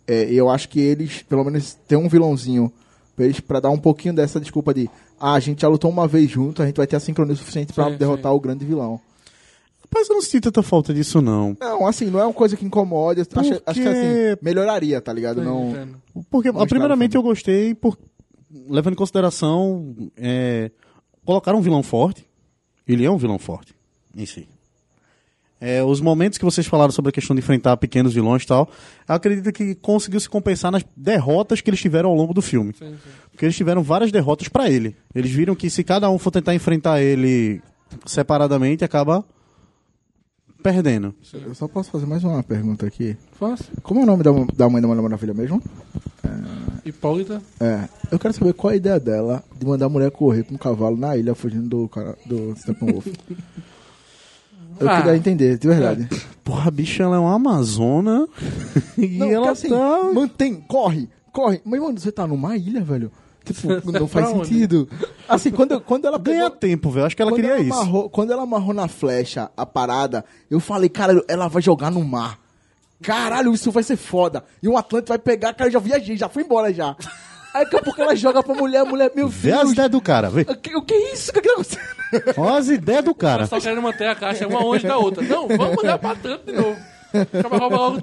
É, e eu acho que eles, pelo menos, tem um vilãozinho para dar um pouquinho dessa desculpa de ah, a gente já lutou uma vez junto, a gente vai ter a sincronia suficiente pra Sim, derrotar sim. o grande vilão. Rapaz, eu não sinto tanta falta disso, não. Não, assim, não é uma coisa que incomode. Acho, acho que Porque- assim, melhoraria, tá ligado? Sim, não. entendo. Porque, Mostrar primeiramente, eu gostei por. Levando em consideração. É, colocaram um vilão forte. Ele é um vilão forte em si. É, os momentos que vocês falaram sobre a questão de enfrentar pequenos vilões e tal, eu acredito que conseguiu se compensar nas derrotas que eles tiveram ao longo do filme. Sim, sim. Porque eles tiveram várias derrotas pra ele. Eles viram que se cada um for tentar enfrentar ele separadamente, acaba perdendo. Eu só posso fazer mais uma pergunta aqui. Fácil. Como é o nome da, da mãe da Mulher Maravilha mesmo? Hipólita. É. Eu quero saber qual a ideia dela de mandar a mulher correr com um cavalo na ilha fugindo do, cara, do Steppenwolf. [laughs] Eu Ah. queria entender, de verdade. Porra, a bicha, ela é uma amazona. [laughs] e Não, ela assim, tá. mantém, corre, corre. Mas, mano, você tá numa ilha, velho. Tipo, [laughs] não faz Pra onde? sentido. Assim, quando, quando ela Ganha pegou- tempo, velho. Acho que ela queria ela isso. amarrou- quando ela amarrou na flecha a parada, eu falei, cara, ela vai jogar no mar. Caralho, isso vai ser foda. E um Atlante vai pegar, cara, eu já viajei, já fui embora já. Aí daqui a pouco ela joga pra mulher, a mulher, meu Vê as Deus. ideias do cara, vê. O que, o que é isso? O que tá acontecendo? Olha as ideias do cara. Só querendo manter a caixa uma longe da outra. Não, vamos olhar pra tanto de novo.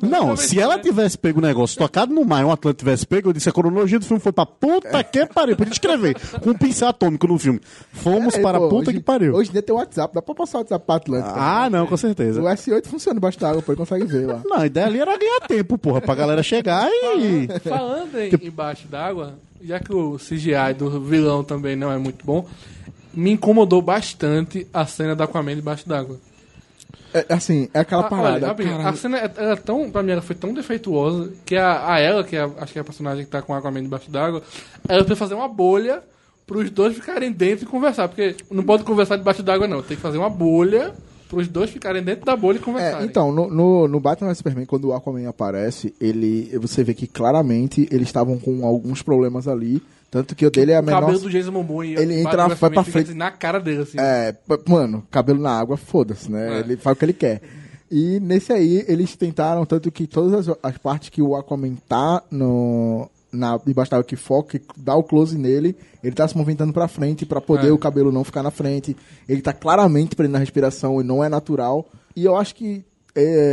Não, se ela né? tivesse pego o negócio tocado no mar e um Atlante tivesse pego, eu disse a cronologia do filme foi pra puta que pariu. Podia escrever com um pincel atômico no filme. Fomos É, para a pô, puta hoje- que pariu. Hoje em dia tem o WhatsApp, dá pra passar o WhatsApp pra Atlântica. Ah, não, com certeza. O S8 funciona embaixo da água, pô, ele consegue ver lá. Não, a ideia ali era ganhar tempo, porra, pra galera chegar e. Falando em embaixo d'água, já que o CGI do vilão também não é muito bom, me incomodou bastante a cena da Aquaman debaixo d'água. É, assim, é aquela Ah, parada. olha, a cena é, ela é tão, pra mim, ela foi tão defeituosa que a, a ela, que é, a- acho que é a personagem que tá com a Aquaman debaixo d'água, ela precisa fazer uma bolha pros dois ficarem dentro e conversar. Porque não pode conversar debaixo d'água, não. Tem que fazer uma bolha pros dois ficarem dentro da bolha e É, conversarem. então, no, no, no Batman vs Superman, quando o Aquaman aparece, ele, você vê que claramente eles estavam com alguns problemas ali. Tanto que o dele é a o menor. cabelo do Jason Momoa Ele o entra, vai pra frente. assim, na cara dele, assim. É, mano, cabelo na água, foda-se, né? É. Ele faz o que ele quer. E nesse aí, eles tentaram, tanto que todas as, as partes que o Aquaman tá no, na, debaixo da que foca, que dá o close nele, ele tá se movimentando pra frente pra poder É. o cabelo não ficar na frente. Ele tá claramente prendendo a respiração e não é natural. E eu acho que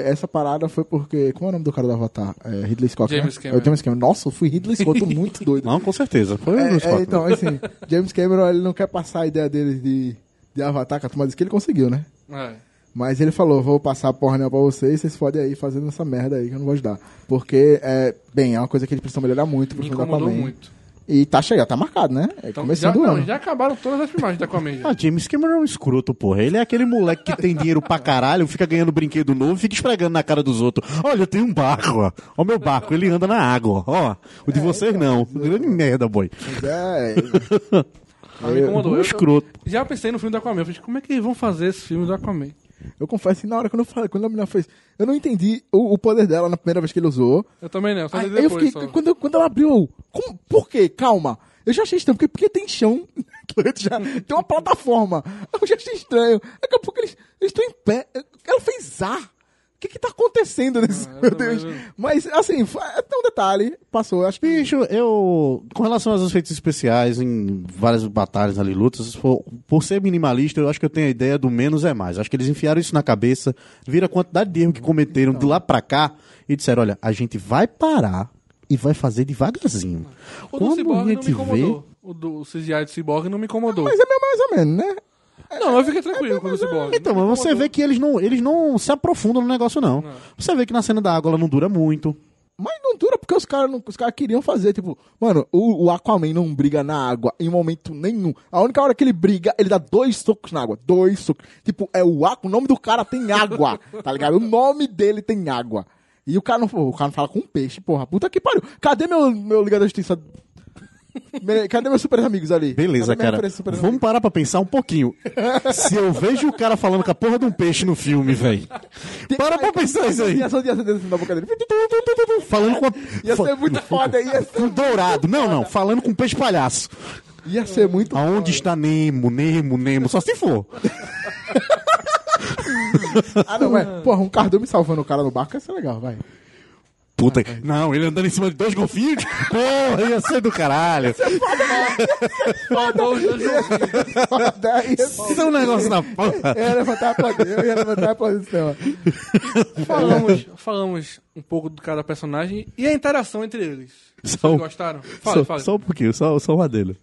essa parada foi porque. Como é o nome do cara do Avatar? É, Ridley Scott. James né? Cameron. É o James Cameron. Nossa, eu fui Ridley Scott, tô muito [laughs] doido. Não, com certeza. Foi um É, dos é, então, assim, James Cameron, ele não quer passar a ideia dele de, de Avatar, cara, mas disse que ele conseguiu, né? É. Mas ele falou, vou passar a porra pra vocês, vocês podem aí fazendo essa merda aí que eu não vou ajudar. Porque, é, bem, é uma coisa que eles precisam melhorar muito pro Me incomodou muito. E tá chegando, tá marcado, né? É Então, começando já, não, ano. já acabaram todas as filmagens da Aquaman. [laughs] já. Ah, James Cameron é um escroto, porra. Ele é aquele moleque que tem dinheiro pra caralho, fica ganhando brinquedo novo e fica esfregando na cara dos outros. Olha, eu tenho um barco, ó. Ó meu barco, ele anda na água, ó. O de vocês não. Grande merda, boy. Mas é, [laughs] incomodou. Um Eu- eu escroto. já pensei no filme do Aquaman. Eu falei, como é que eles vão fazer esse filme do Aquaman? Eu confesso que na hora quando eu falei, quando a menina fez, eu não entendi o, o poder dela na primeira vez que ele usou. Eu também não, só Aí, depois. eu fiquei, só. quando, quando ela abriu, eu, como, por quê? Calma. Eu já achei estranho, porque, porque tem chão, já, [laughs] tem uma plataforma. Eu já achei estranho. Daqui a pouco eles eles estão em pé. Ela fez ar. O que que tá acontecendo nesse, Ah, eu meu Deus? Mas, assim, foi- é um detalhe, passou, acho que... Bicho, eu. Com relação aos efeitos especiais em várias batalhas ali, lutas, por, por ser minimalista, eu acho que eu tenho a ideia do menos é mais. Acho que eles enfiaram isso na cabeça, viram a quantidade de erro que cometeram de lá pra cá e disseram: olha, a gente vai parar e vai fazer devagarzinho. O do Quando a Cyborg não me gente vê. incomodou. O do CGI do Cyborg não me incomodou. Mas é meio mais ou menos, né? Não, eu fiquei tranquilo com o do Cyborg. Então, mas você vê que eles não, eles não se aprofundam no negócio, não. Você vê que na cena da água ela não dura muito. Mas não dura porque os caras os caras queriam fazer, tipo, mano, o, o Aquaman não briga na água em momento nenhum. A única hora que ele briga, ele dá dois socos na água. Dois socos. Tipo, é o Aqua, o nome do cara tem água, [laughs] tá ligado? O nome dele tem água. E o cara não, o cara não fala com um peixe, porra. Puta que pariu. Cadê meu, meu Liga da Justiça? Cadê meus super amigos ali? Beleza, cara. Vamos parar pra pensar um pouquinho. Se eu vejo o cara falando com a porra de um peixe no filme, velho. Para pra pensar isso aí. Ia boca dele. Falando com a. Ia ser muito foda, ia ser, Com dourado. Não, não. Falando com peixe palhaço. ia ser muito Aonde está Nemo, Nemo, Nemo? Só se for. [laughs] Ah, não, mas, porra, um cardume salvando o cara no barco ia ser legal, vai. Puta. Não, ele andando em cima de dois golfinhos. Porra, ia ser do caralho. Faltou os dois golfinhos. Isso é um negócio na porra. Eu ia levantar a eu ia levantar a posição. Falamos, falamos um pouco de cada personagem e a interação entre eles. Só Vocês um- gostaram? Fala, Só, fala. só um pouquinho, só, só uma dele.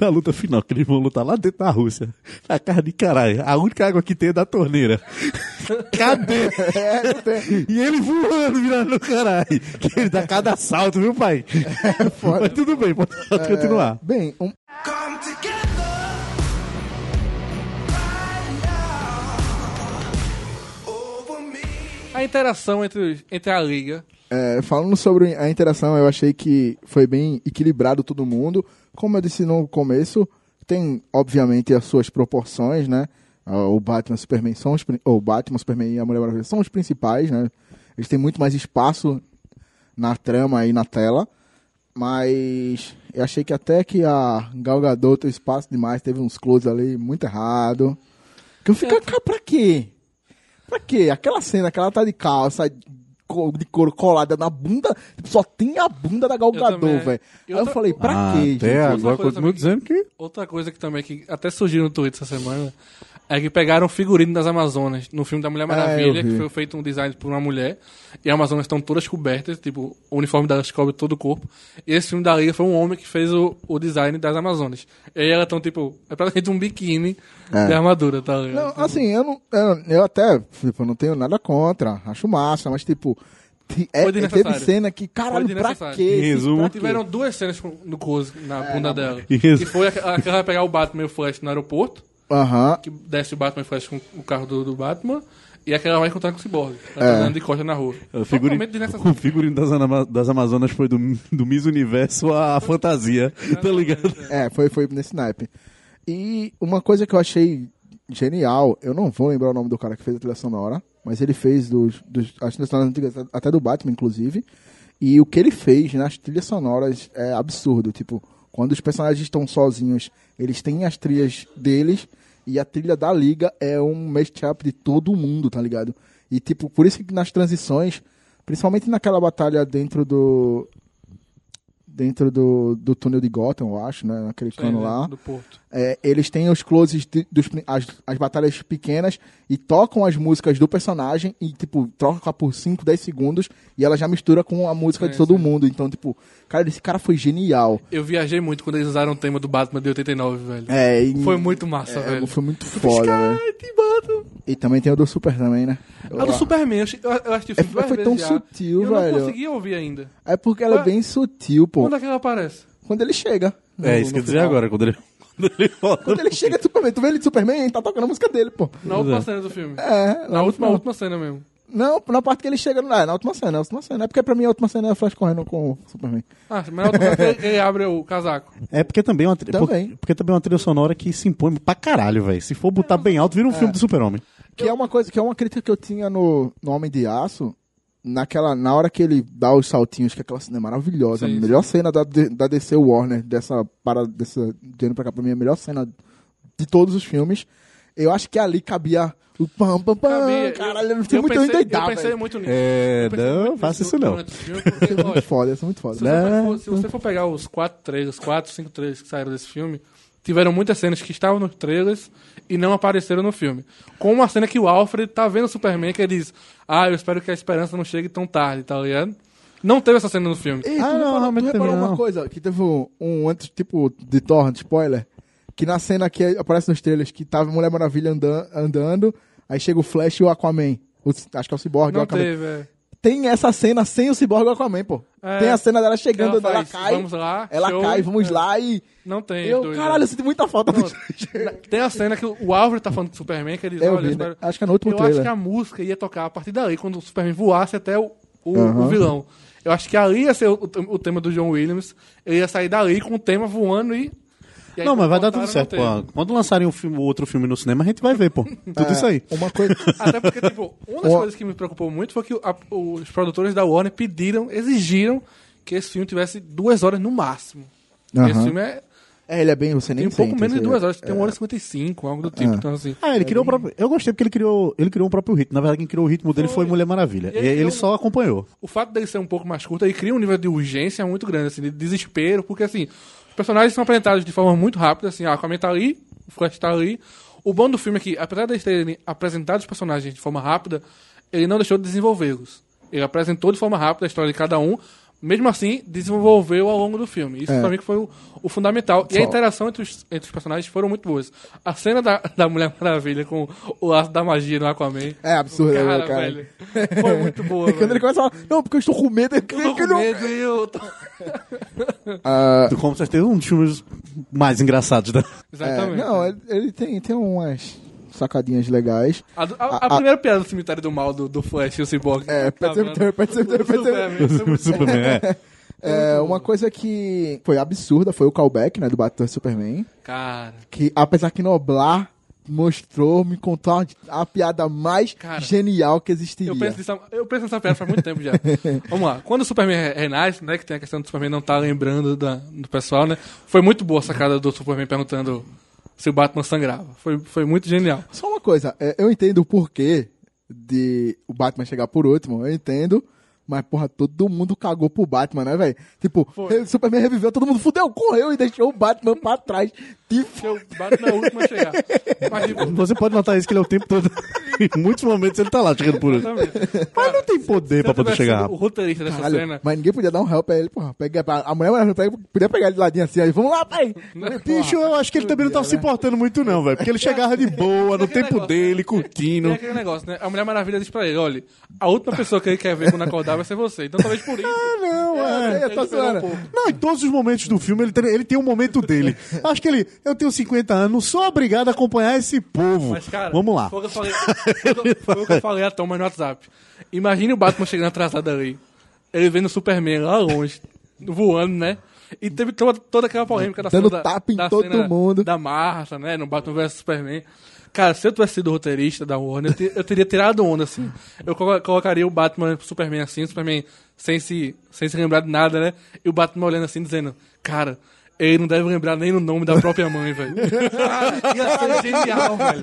Na luta final, que eles vão lutar lá dentro da Rússia. A cara de caralho. A única água que tem é da torneira. [laughs] Cadê? É. E ele voando, virando no caralho. Que ele dá cada salto, viu, pai? foda. Mas tudo bem, pode, pode continuar. Bem, um, Come together right now over me. A interação entre, entre a liga. é, falando sobre a interação, eu achei que foi bem equilibrado todo mundo. Como eu disse no começo, tem, obviamente, as suas proporções, né? Ah, O Batman, Superman são os, o Batman, Superman e a Mulher Maravilha são os principais, né? Eles têm muito mais espaço na trama e na tela. Mas eu achei que até que a Gal Gadot teve espaço demais, teve uns close ali muito errado. Que eu fico, cara, pra quê? Pra quê? Aquela cena que ela tá de calça, co- de couro colada na bunda, tipo, só tem a bunda da Gal Eu Gadot, também. velho. Aí eu falei, pra Ah, quê, até gente? Outra agora também dizendo que. Outra coisa que também que até surgiu no Twitter essa semana é que pegaram o figurino das Amazonas no filme da Mulher Maravilha, eu vi. que foi feito um design por uma mulher, e as Amazonas estão todas cobertas, tipo, o uniforme delas cobre todo o corpo. E esse filme da Liga foi um homem que fez o, o design das Amazonas. E aí elas estão, tipo, é praticamente um biquíni de armadura, tá ligado? Não, assim, eu não. Eu, eu até, tipo, não tenho nada contra, acho massa, mas tipo. ti- É, Foi teve desnecessário. cena que, caralho, Foi pra quê? Resumo, Pra quê? Tiveram duas cenas no close na bunda dela. Isso. Que foi a, a que ela vai pegar o Batman e o Flash no aeroporto, Aham. que desce o Batman e o Flash com o carro do, do Batman, e a que ela vai encontrar com o Cyborg. Ela É. tá andando de costa na rua. O figurino, Totalmente desnecessário. [laughs] o figurino das, das Amazonas foi do, do Miss Universo à [laughs] fantasia, tá ligado? É, foi, foi nesse naipe. E uma coisa que eu achei genial, eu não vou lembrar o nome do cara que fez a trilha sonora, mas ele fez dos, dos as trilhas sonoras antigas, até do Batman, inclusive. E o que ele fez nas trilhas sonoras é absurdo. Tipo, quando os personagens estão sozinhos, eles têm as trilhas deles, e a trilha da Liga é um mashup de todo mundo, tá ligado? E, tipo, por isso que nas transições, principalmente naquela batalha dentro do. Dentro do, do túnel de Gotham, eu acho, né? Naquele cano lá. Do Porto. É, eles têm os closes de- dos, as, as batalhas pequenas e tocam as músicas do personagem e, tipo, troca por 5, 10 segundos e ela já mistura com a música de Sim, todo sim. mundo. Então, tipo, cara, esse cara foi genial. Eu viajei muito quando eles usaram o tema do Batman de 89, velho. É, e- Foi muito massa, é, velho. Foi muito foda, velho. Batman. E também tem o do Super também, né? A do Superman, eu, acho- eu, eu acho que É, foi tão sutil, eu velho. não consegui ouvir ainda. É porque ela é bem sutil, pô. Quando é que ela aparece? Quando ele chega. É, No- isso que eu ia dizer agora, quando ele, quando ele volta. Quando ele chega de Superman, tu vê ele de Superman, tá tocando a música dele, pô. Na última cena do filme. É, Na última, última cena mesmo. Não, na parte que ele chega. É, na última cena, na última cena. É porque pra mim a última cena é o Flash correndo com o Superman. Ah, mas na última cena ele, abre o casaco. É porque também é uma trilha, Também. Porque, porque também é uma trilha sonora que se impõe pra caralho, velho. Se for botar bem alto, vira um filme do Super-Homem. Que é uma coisa, que é uma crítica que eu tinha no, no Homem de Aço, naquela, na hora que ele dá os saltinhos, que aquela cena é maravilhosa. Sim, a melhor cena da, da DC Warner, dessa para dessa de ano pra cá, pra mim, é a melhor cena de todos os filmes. Eu acho que ali cabia o pam, pam, pam. Caralho, eu, fiquei eu muito pensei, endoidado, Eu pensei velho. muito nisso. É, não, muito faça isso não. durante o filme, porque, Muito lógico, foda, isso é muito foda. Se você, for, se você for pegar os quatro trailers, quatro, cinco trailers que saíram desse filme, tiveram muitas cenas que estavam nos trailers e não apareceram no filme. Como a cena que o Alfred tá vendo o Superman que ele diz: Ah, eu espero que a esperança não chegue tão tarde, tá ligado? Não teve essa cena no filme. Tu Ah, não, reparou, tu reparou também uma não. coisa, que teve um, um antes, tipo, de torrent, spoiler, que na cena que aparece nos trailers, que tava a Mulher Maravilha andando, andando aí chega o Flash e o Aquaman. O- acho que é o Cyborg, o Não Aquaman. teve, é. Tem essa cena sem o Cyborg o Aquaman, pô. É. Tem a cena dela chegando, Ela ela, cai, "Vamos lá, ela show", cai, vamos é. lá e... Não tem. Eu, dois, caralho, eu senti muita falta Não, do... Tem a cena que o Alfred tá falando do Superman, que ele olha, vi, né? Acho que é no último eu trailer. acho que a música ia tocar a partir daí, quando o Superman voasse até o, o, o vilão. Eu acho que ali ia ser o, o tema do John Williams. Ele ia sair dali com o tema voando e. e aí Não, mas vai dar tudo certo, pô. Quando lançarem um filme, outro filme no cinema, a gente vai ver, pô. Tudo isso aí. Uma coisa... [laughs] Até porque, tipo, uma das coisas que me preocupou muito foi que o- a- os produtores da Warner pediram, exigiram que esse filme tivesse duas horas no máximo. Aham. Esse filme é, É, ele é bem... Você nem tem um pouco sente, menos de duas horas, tem uma hora e cinquenta e cinco, algo do tipo. Ah. Então, assim. Ah, ele criou o próprio. Eu gostei porque ele criou, ele criou um próprio ritmo. Na verdade, quem criou o ritmo dele foi Mulher Maravilha. E ele ele criou- só acompanhou. o fato dele ser um pouco mais curto, ele cria um nível de urgência muito grande, assim, de desespero, porque assim, personagens são apresentados de forma muito rápida, assim, ah, o Aquaman tá ali, o Flash tá ali. O bom do filme é que, apesar de eles terem apresentado os personagens de forma rápida, ele não deixou de desenvolvê-los. Ele apresentou de forma rápida a história de cada um, mesmo assim, desenvolveu ao longo do filme. Isso É. pra mim que foi o, o fundamental. E a Só- interação entre os, entre os personagens foram muito boas. A cena da, [laughs] da Mulher Maravilha com o laço da magia no Aquaman. É absurdo, né, Cara, cara? velho. Foi muito boa. [laughs] Quando velho. ele começa a falar, não, porque eu estou com medo, eu que com não... medo e eu tô... [laughs] Ah, Com certeza um dos filmes mais engraçados da. é, Exatamente. não, ele, ele tem, tem umas sacadinhas legais. A, a- a- a primeira piada do cemitério do mal do, do Flash e o Cyborg. É, Pet vendo? Pet Sematary, Pet. Superman, [laughs] [laughs] é. Uma coisa que foi absurda foi o callback, né, do Batman Superman. Cara, Que, apesar que Noblar mostrou, me contou a, a piada mais Cara, genial que existiria. eu penso, nisso, eu penso nessa piada faz muito tempo já. [laughs] Vamos lá. Quando o Superman re- renasce, né, que tem a questão do Superman não tá lembrando da, do pessoal, né, foi muito boa a sacada do Superman perguntando se o Batman sangrava. Foi, foi muito genial. Só uma coisa, é, eu entendo o porquê de o Batman chegar por último, eu entendo. Mas, porra, todo mundo cagou pro Batman, né, velho? Tipo, o Superman reviveu, todo mundo fudeu, correu e deixou o Batman pra trás. De Porque o Batman é o último a chegar. Mas, tipo, Você pode notar isso que ele é o tempo todo. [laughs] em muitos momentos ele tá lá chegando por ele. exatamente. Mas não tem poder pra poder chegar. O roteirista dessa Caralho, cena. mas ninguém podia dar um help a ele, porra. Pega, a mulher podia pegar ele de ladinho assim, aí, vamos lá, pai! Bicho, eu acho que ele também não tava se importando muito, não, velho. Porque ele chegava de boa, no tempo negócio, dele, curtindo. aquele negócio, né? A Mulher Maravilha diz pra ele, olha, a última pessoa que ele quer ver quando acordar vai ser você. Então talvez por isso. Não, É, é. eu esperou zoando. um. Não, em todos os momentos do filme ele tem, ele tem um momento dele. Acho que ele. Eu tenho 50 anos, não sou obrigado a acompanhar esse povo. Mas, cara, Vamos lá. Foi o que eu falei, [laughs] foi o que eu- foi o que eu falei a Thomas no WhatsApp. Imagine o Batman chegando atrasado ali. Ele vendo o Superman lá longe, voando, né? E teve toda, toda aquela polêmica da Dando cena da, tapa em da todo cena mundo. Da Martha, né? No Batman vs Superman. Cara, se eu tivesse sido roteirista da Warner, eu, te- eu teria tirado onda, assim. Eu colo- colocaria o Batman pro Superman assim, o Superman sem se, sem se lembrar de nada, né? E o Batman olhando assim, dizendo, cara, ele não deve lembrar nem o nome da própria mãe, velho. [laughs] Ia ser genial, velho.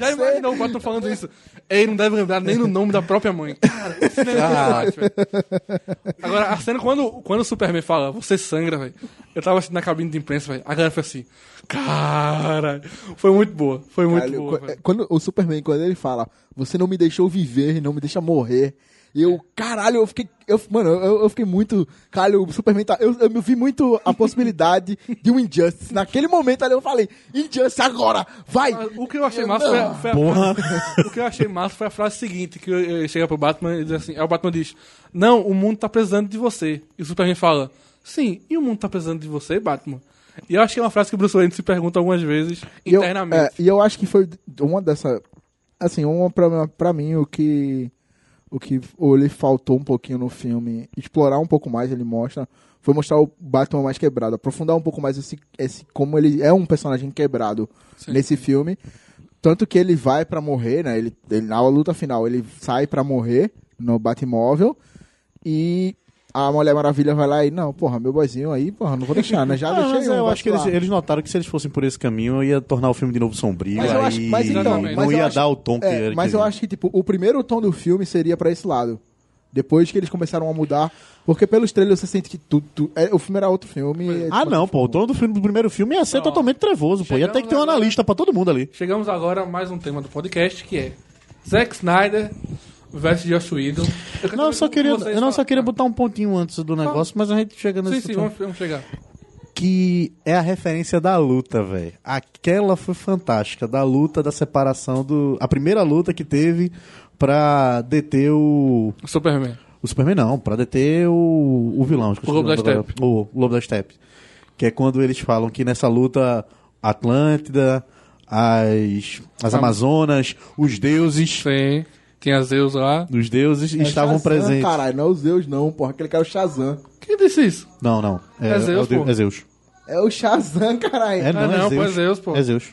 Já imaginou o Batman falando isso? Ele não deve lembrar nem o nome da própria mãe. Cara, cinema é velho. Agora, a cena, quando, quando o Superman fala, você sangra, velho. Eu tava assim na cabine de imprensa, velho. A galera foi assim, cara. Foi muito boa. Foi muito Caralho, boa, qu- velho. quando o Superman, quando ele fala, você não me deixou viver, não me deixa morrer. E eu, caralho, eu fiquei. Eu, mano, eu, eu fiquei muito. Caralho, o Superman tá. Eu, eu me vi muito a possibilidade de um Injustice. Naquele momento ali eu falei, Injustice agora! Vai! O que eu achei massa foi, a- foi a, Porra. O que eu achei massa foi a frase seguinte, que chega pro Batman e diz assim, aí o Batman diz, não, o mundo tá precisando de você. E o Superman fala, sim, e o mundo tá precisando de você, Batman? E eu acho que é uma frase que o Bruce Wayne se pergunta algumas vezes E eu, internamente. é, e eu acho que foi uma dessa. Assim, uma pra, pra mim, o que. O que ou ele faltou um pouquinho no filme, explorar um pouco mais, ele mostra, foi mostrar o Batman mais quebrado, aprofundar um pouco mais esse, esse como ele é um personagem quebrado Sim. nesse filme. Tanto que ele vai pra morrer, né? Ele, ele- na luta final, ele sai pra morrer no Batmóvel e a Mulher Maravilha vai lá e, não, porra, meu boizinho aí, porra, não vou deixar, né? Já [laughs] Ah, deixei mas um, eu acho que eles, eles notaram que se eles fossem por esse caminho, ia tornar o filme de novo sombrio. Mas eu acho, mas então, não mas eu ia acho- dar o tom que é, Mas eu queria. acho que, tipo, o primeiro tom do filme seria pra esse lado. Depois que eles começaram a mudar. Porque pelos trailers você sente que tudo. tu- é, o filme era outro filme. é, Ah, tipo, não, pô. O tom do, filme, do primeiro filme ia ser Ó, totalmente trevoso, pô. Ia ter que ter um analista pra todo mundo ali. Chegamos agora a mais um tema do podcast, que é Zack Snyder versus Joss Whedon. quero Não, eu só queria, eu não só queria botar um pontinho antes do negócio, mas a gente chega nesse Sim, sim, vamos, vamos chegar. que é a referência da luta, velho. Aquela foi fantástica, da luta, da separação do... A primeira luta que teve pra deter o... O Superman. O Superman não, pra deter o, o vilão. O Lobo da agora. O Lobo da Steppe. Que é quando eles falam que nessa luta Atlântida, as, as Am- Amazonas, os deuses, Sim. Tinha Zeus lá. os deuses É estavam Shazam, presentes. Caralho, não é o Zeus, não, porra. Aquele cara é o Shazam. Quem disse isso? Não, não. É Zeus, o deus- pô. é Zeus. É o Shazam, caralho. É, não, Ah, não, é pô, é Zeus. Zeus, pô. É Zeus.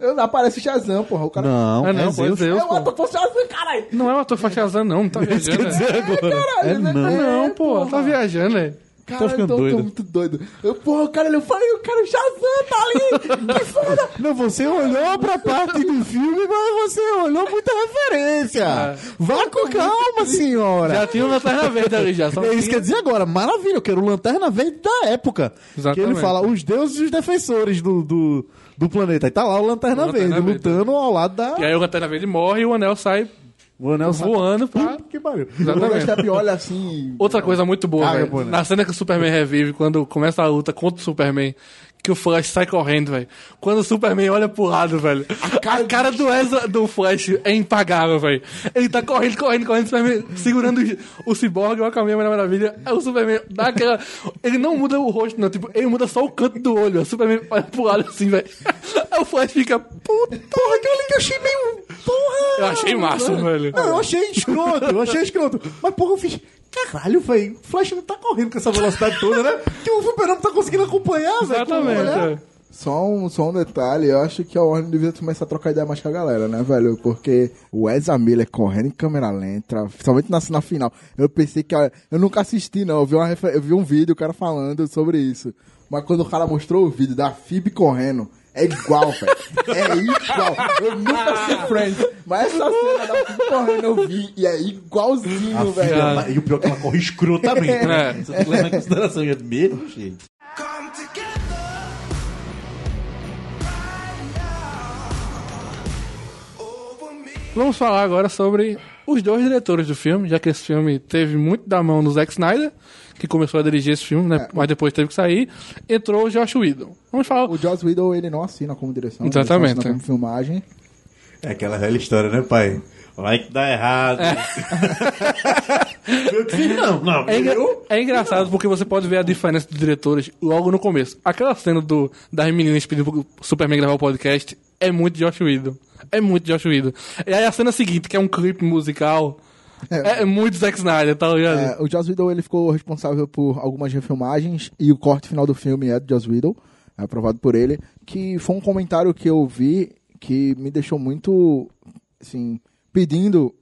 Eu- Aparece o Shazam, porra. O cara. Não, Ah, não, é é Zeus. Zeus, É o ator Shazam, caralho. Não é o ator Fachazan, não. Não tá [laughs] viajando, né? agora. É né? não. Não, pô. porra. Tá viajando, né? Caralho, ficando eu tô, muito doido. Eu, porra, cara, eu falei, o cara, o Shazam tá ali. que foda. [laughs] Não, você olhou pra parte do filme, mas você olhou muita referência. É. Vá com calma, senhora. Já tinha uma Lanterna Verde ali, já. Só É isso que quer dizer agora, maravilha, eu quero o Lanterna Verde da época. Exatamente. Que ele fala os deuses e os defensores do, do, do planeta. Aí tá lá o Lanterna, O Lanterna Verde, Verde. lutando ao lado da... E aí o Lanterna Verde morre e o anel sai O anel sai- voando pra... Que pariu. Exatamente. Olha assim. Outra coisa muito boa, Caga, velho. pô, né? Na cena que o Superman revive, quando começa a luta contra o Superman, que o Flash sai correndo, velho. Quando o Superman olha pro lado, velho. A cara, do, Ezra, do Flash é impagável, velho. Ele tá correndo, correndo, correndo, o Superman segurando o, o Cyborg, o Aquaman, a Mulher Maravilha. Aí o Superman dá aquela... Ele não muda o rosto, não. Tipo, ele muda só o canto do olho. O Superman olha pro lado assim, velho. Aí o Flash fica... Puta, porra, que eu achei meio... Porra! Eu achei massa, velho. Não, eu achei escroto, eu achei escroto. Mas porra, eu fiz. Caralho, velho. O Flash não tá correndo com essa velocidade toda, né? [laughs] Que o Super não tá conseguindo acompanhar, velho. Exatamente. É. Só um, só um detalhe, eu acho que a Warner devia começar a trocar ideia mais com a galera, né, velho? Porque o Ezra Miller correndo em câmera lenta, principalmente na cena final, eu pensei que. Eu nunca assisti, não. Eu vi, uma, eu vi um vídeo, o cara falando sobre isso. Mas quando o cara mostrou o vídeo da Phoebe correndo, é igual, velho. É igual. Eu nunca assisti Friends, mas essa cena da Phoebe correndo eu vi e é igualzinho, velho. Filha, E o pior é que ela corre escrotamente. né? É. Você tem que levar em consideração. é Mesmo, gente. Vamos falar agora sobre os dois diretores do filme, já que esse filme teve muito da mão do Zack Snyder, que começou a dirigir esse filme, né? Mas depois teve que sair. Entrou o Josh Whedon. Vamos falar. O Joss Whedon, ele não assina como direção, Exatamente. ele só assina como filmagem. É aquela velha história, né, pai? Vai que dá errado. [laughs] Eu que fiz, não, não. É, engra- é engraçado porque você pode ver a diferença dos diretores logo no começo. Aquela cena do, das meninas pedindo pro Superman gravar o podcast é muito Josh Whedon. É muito Josh Whedon. E aí a cena seguinte, que é um clipe musical, é, é muito Zack Snyder, tá ligado? É, o Joss Whedon ele ficou responsável por algumas refilmagens e o corte final do filme é do Joss Whedon, é aprovado por ele, que foi um comentário que eu vi que me deixou muito, assim, pedindo,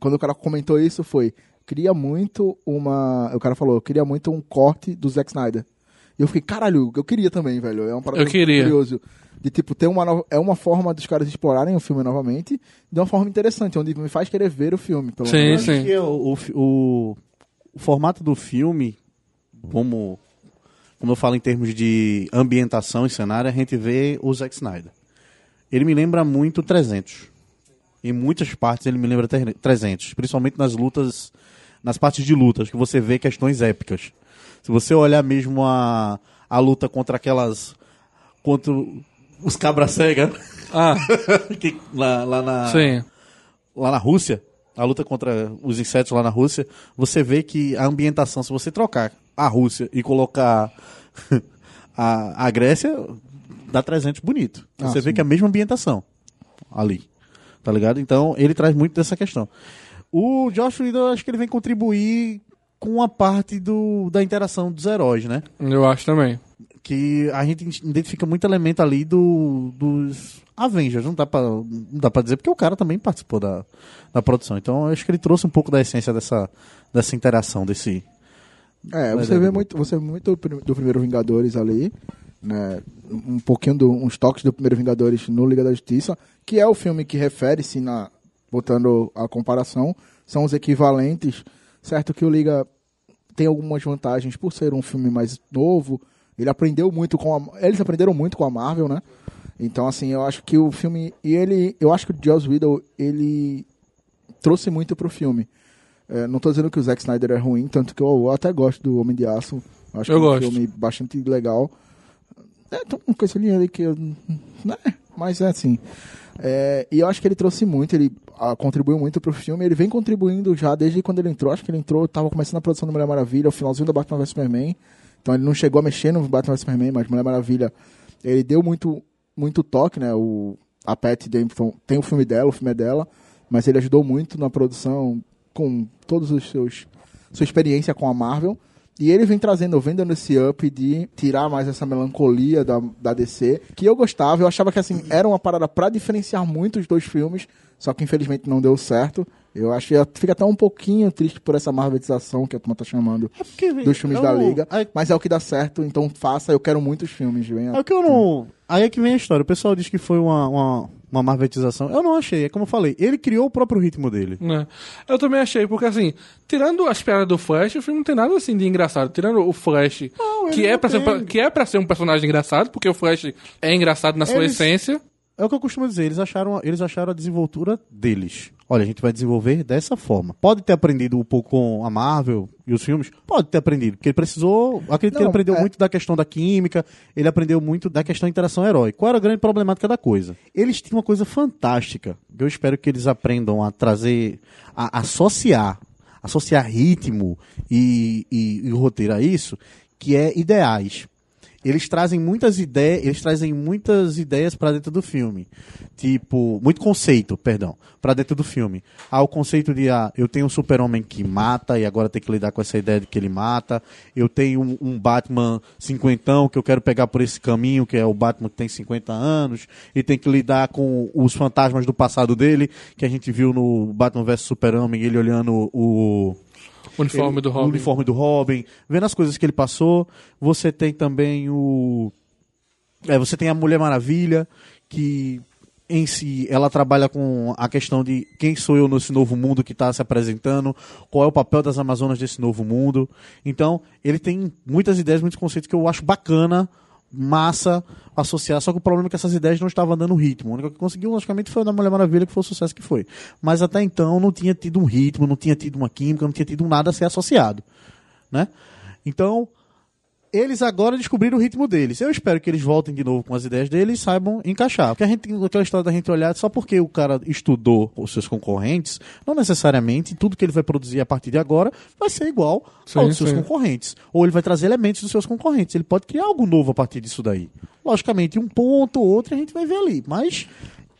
quando o cara comentou isso foi, queria muito uma, o cara falou, queria muito um corte do Zack Snyder. E eu fiquei, caralho, eu queria também, velho, é uma parada Eu queria. curioso. De tipo, ter uma nova, é uma forma dos caras explorarem o filme novamente de uma forma interessante, onde me faz querer ver o filme, pelo Sim, menos. sim. Porque o, o, o, o formato do filme, como, como eu falo em termos de ambientação e cenário, a gente vê o Zack Snyder. Ele me lembra muito 300. Em muitas partes ele me lembra ter- 300, principalmente nas lutas, nas partes de lutas, que você vê questões épicas. Se você olhar mesmo a, a luta contra aquelas. contra os cabra cega, Ah, [laughs] que, lá, lá na sim. lá na Rússia, a luta contra os insetos lá na Rússia, você vê que a ambientação, se você trocar a Rússia e colocar [laughs] a, a Grécia, dá 300 bonito. Ah, Você vê sim. que é a mesma ambientação ali. Tá ligado? Então, ele traz muito dessa questão. O Josh Whedon, eu acho que ele vem contribuir com a parte do, da interação dos heróis, né? Eu acho também. que a gente identifica muito elemento ali do, dos Avengers. Não dá, pra, não dá pra dizer, porque o cara também participou da, da produção. Então eu acho que ele trouxe um pouco da essência dessa, dessa interação, desse. É, você é vê muito, você vê muito do prim- do primeiro Vingadores ali, né? Um pouquinho do, uns toques do primeiro Vingadores no Liga da Justiça, que é o filme que refere-se na botando a comparação, são os equivalentes, certo que o Liga tem algumas vantagens por ser um filme mais novo, ele aprendeu muito com a, eles aprenderam muito com a Marvel, né? Então assim, eu acho que o filme e ele, eu acho que o Joss Whedon, ele trouxe muito pro filme. É, não tô dizendo que o Zack Snyder é ruim, tanto que eu, eu até gosto do Homem de Aço. Acho Eu que é um gosto. filme bastante legal. É, tem uma coisinha ali que eu. Né? Mas é assim. É, e eu acho que ele trouxe muito, ele contribuiu muito pro filme. Ele vem contribuindo já desde quando ele entrou. Acho que ele entrou, tava começando a produção do Mulher Maravilha, o finalzinho da Batman vs Superman. Então ele não chegou a mexer no Batman vs Superman, mas Mulher Maravilha, ele deu muito, muito toque, né? O, a Pat tem o filme dela, o filme é dela, mas ele ajudou muito na produção com todos os seus sua experiência com a Marvel. E ele vem trazendo, vem dando esse up de tirar mais essa melancolia da, da DC, que eu gostava, eu achava que assim, era uma parada pra diferenciar muito os dois filmes, só que infelizmente não deu certo. Eu acho que fica até um pouquinho triste por essa marvelização que a turma tá chamando É porque, dos filmes da não- Liga, Aí, mas é o que dá certo, então faça, eu quero muitos filmes, venha. é o que eu não. Aí é que vem a história. O pessoal diz que foi uma, uma, uma marvetização. Eu não achei. É como eu falei, ele criou o próprio ritmo dele. né? Eu também achei, porque assim, tirando as piadas do Flash, o filme não tem nada assim de engraçado. Tirando o Flash, ele que, é não pra ser, que é pra ser um personagem engraçado, porque o Flash é engraçado na sua Eles- essência. É o que eu costumo dizer, eles acharam, eles acharam a desenvoltura deles. Olha, a gente vai desenvolver dessa forma. Pode ter aprendido um pouco com a Marvel e os filmes? Pode ter aprendido, porque ele precisou. Acredito que ele Não, aprendeu é- muito da questão da química, ele aprendeu muito da questão da interação herói. Qual era a grande problemática da coisa? Eles tinham uma coisa fantástica, que eu espero que eles aprendam a trazer, a associar, associar ritmo e, e, e roteiro a isso, que é ideais eles trazem muitas ideias, eles trazem muitas ideias para dentro do filme. Tipo, muito conceito, perdão, para dentro do filme. Ah, o conceito de ah, eu tenho um super-homem que mata e agora tem que lidar com essa ideia de que ele mata. Eu tenho um, um Batman cinquentão que eu quero pegar por esse caminho, que é o Batman que tem 50 anos e tem que lidar com os fantasmas do passado dele, que a gente viu no Batman vs Super-Homem, ele olhando o O uniforme ele- do O Robin. uniforme do Robin, vendo as coisas que ele passou. Você tem também o. É, você tem a Mulher Maravilha, que em si ela trabalha com a questão de quem sou eu nesse novo mundo que está se apresentando, qual é o papel das Amazonas desse novo mundo. Então, ele tem muitas ideias, muitos conceitos que eu acho bacana, massa associar, só que o problema é que essas ideias não estavam dando ritmo. A única que conseguiu, logicamente, foi da Mulher Maravilha, que foi o sucesso que foi. Mas até então não tinha tido um ritmo, não tinha tido uma química, não tinha tido nada a ser associado. Né? Então, eles agora descobriram o ritmo deles. Eu espero que eles voltem de novo com as ideias deles e saibam encaixar. Porque a gente tem aquela história da gente olhar só porque o cara estudou os seus concorrentes, não necessariamente tudo que ele vai produzir a partir de agora vai ser igual Sim, aos seus sim. concorrentes. Ou ele vai trazer elementos dos seus concorrentes. Ele pode criar algo novo a partir disso daí. Logicamente, um ponto ou outro a gente vai ver ali. Mas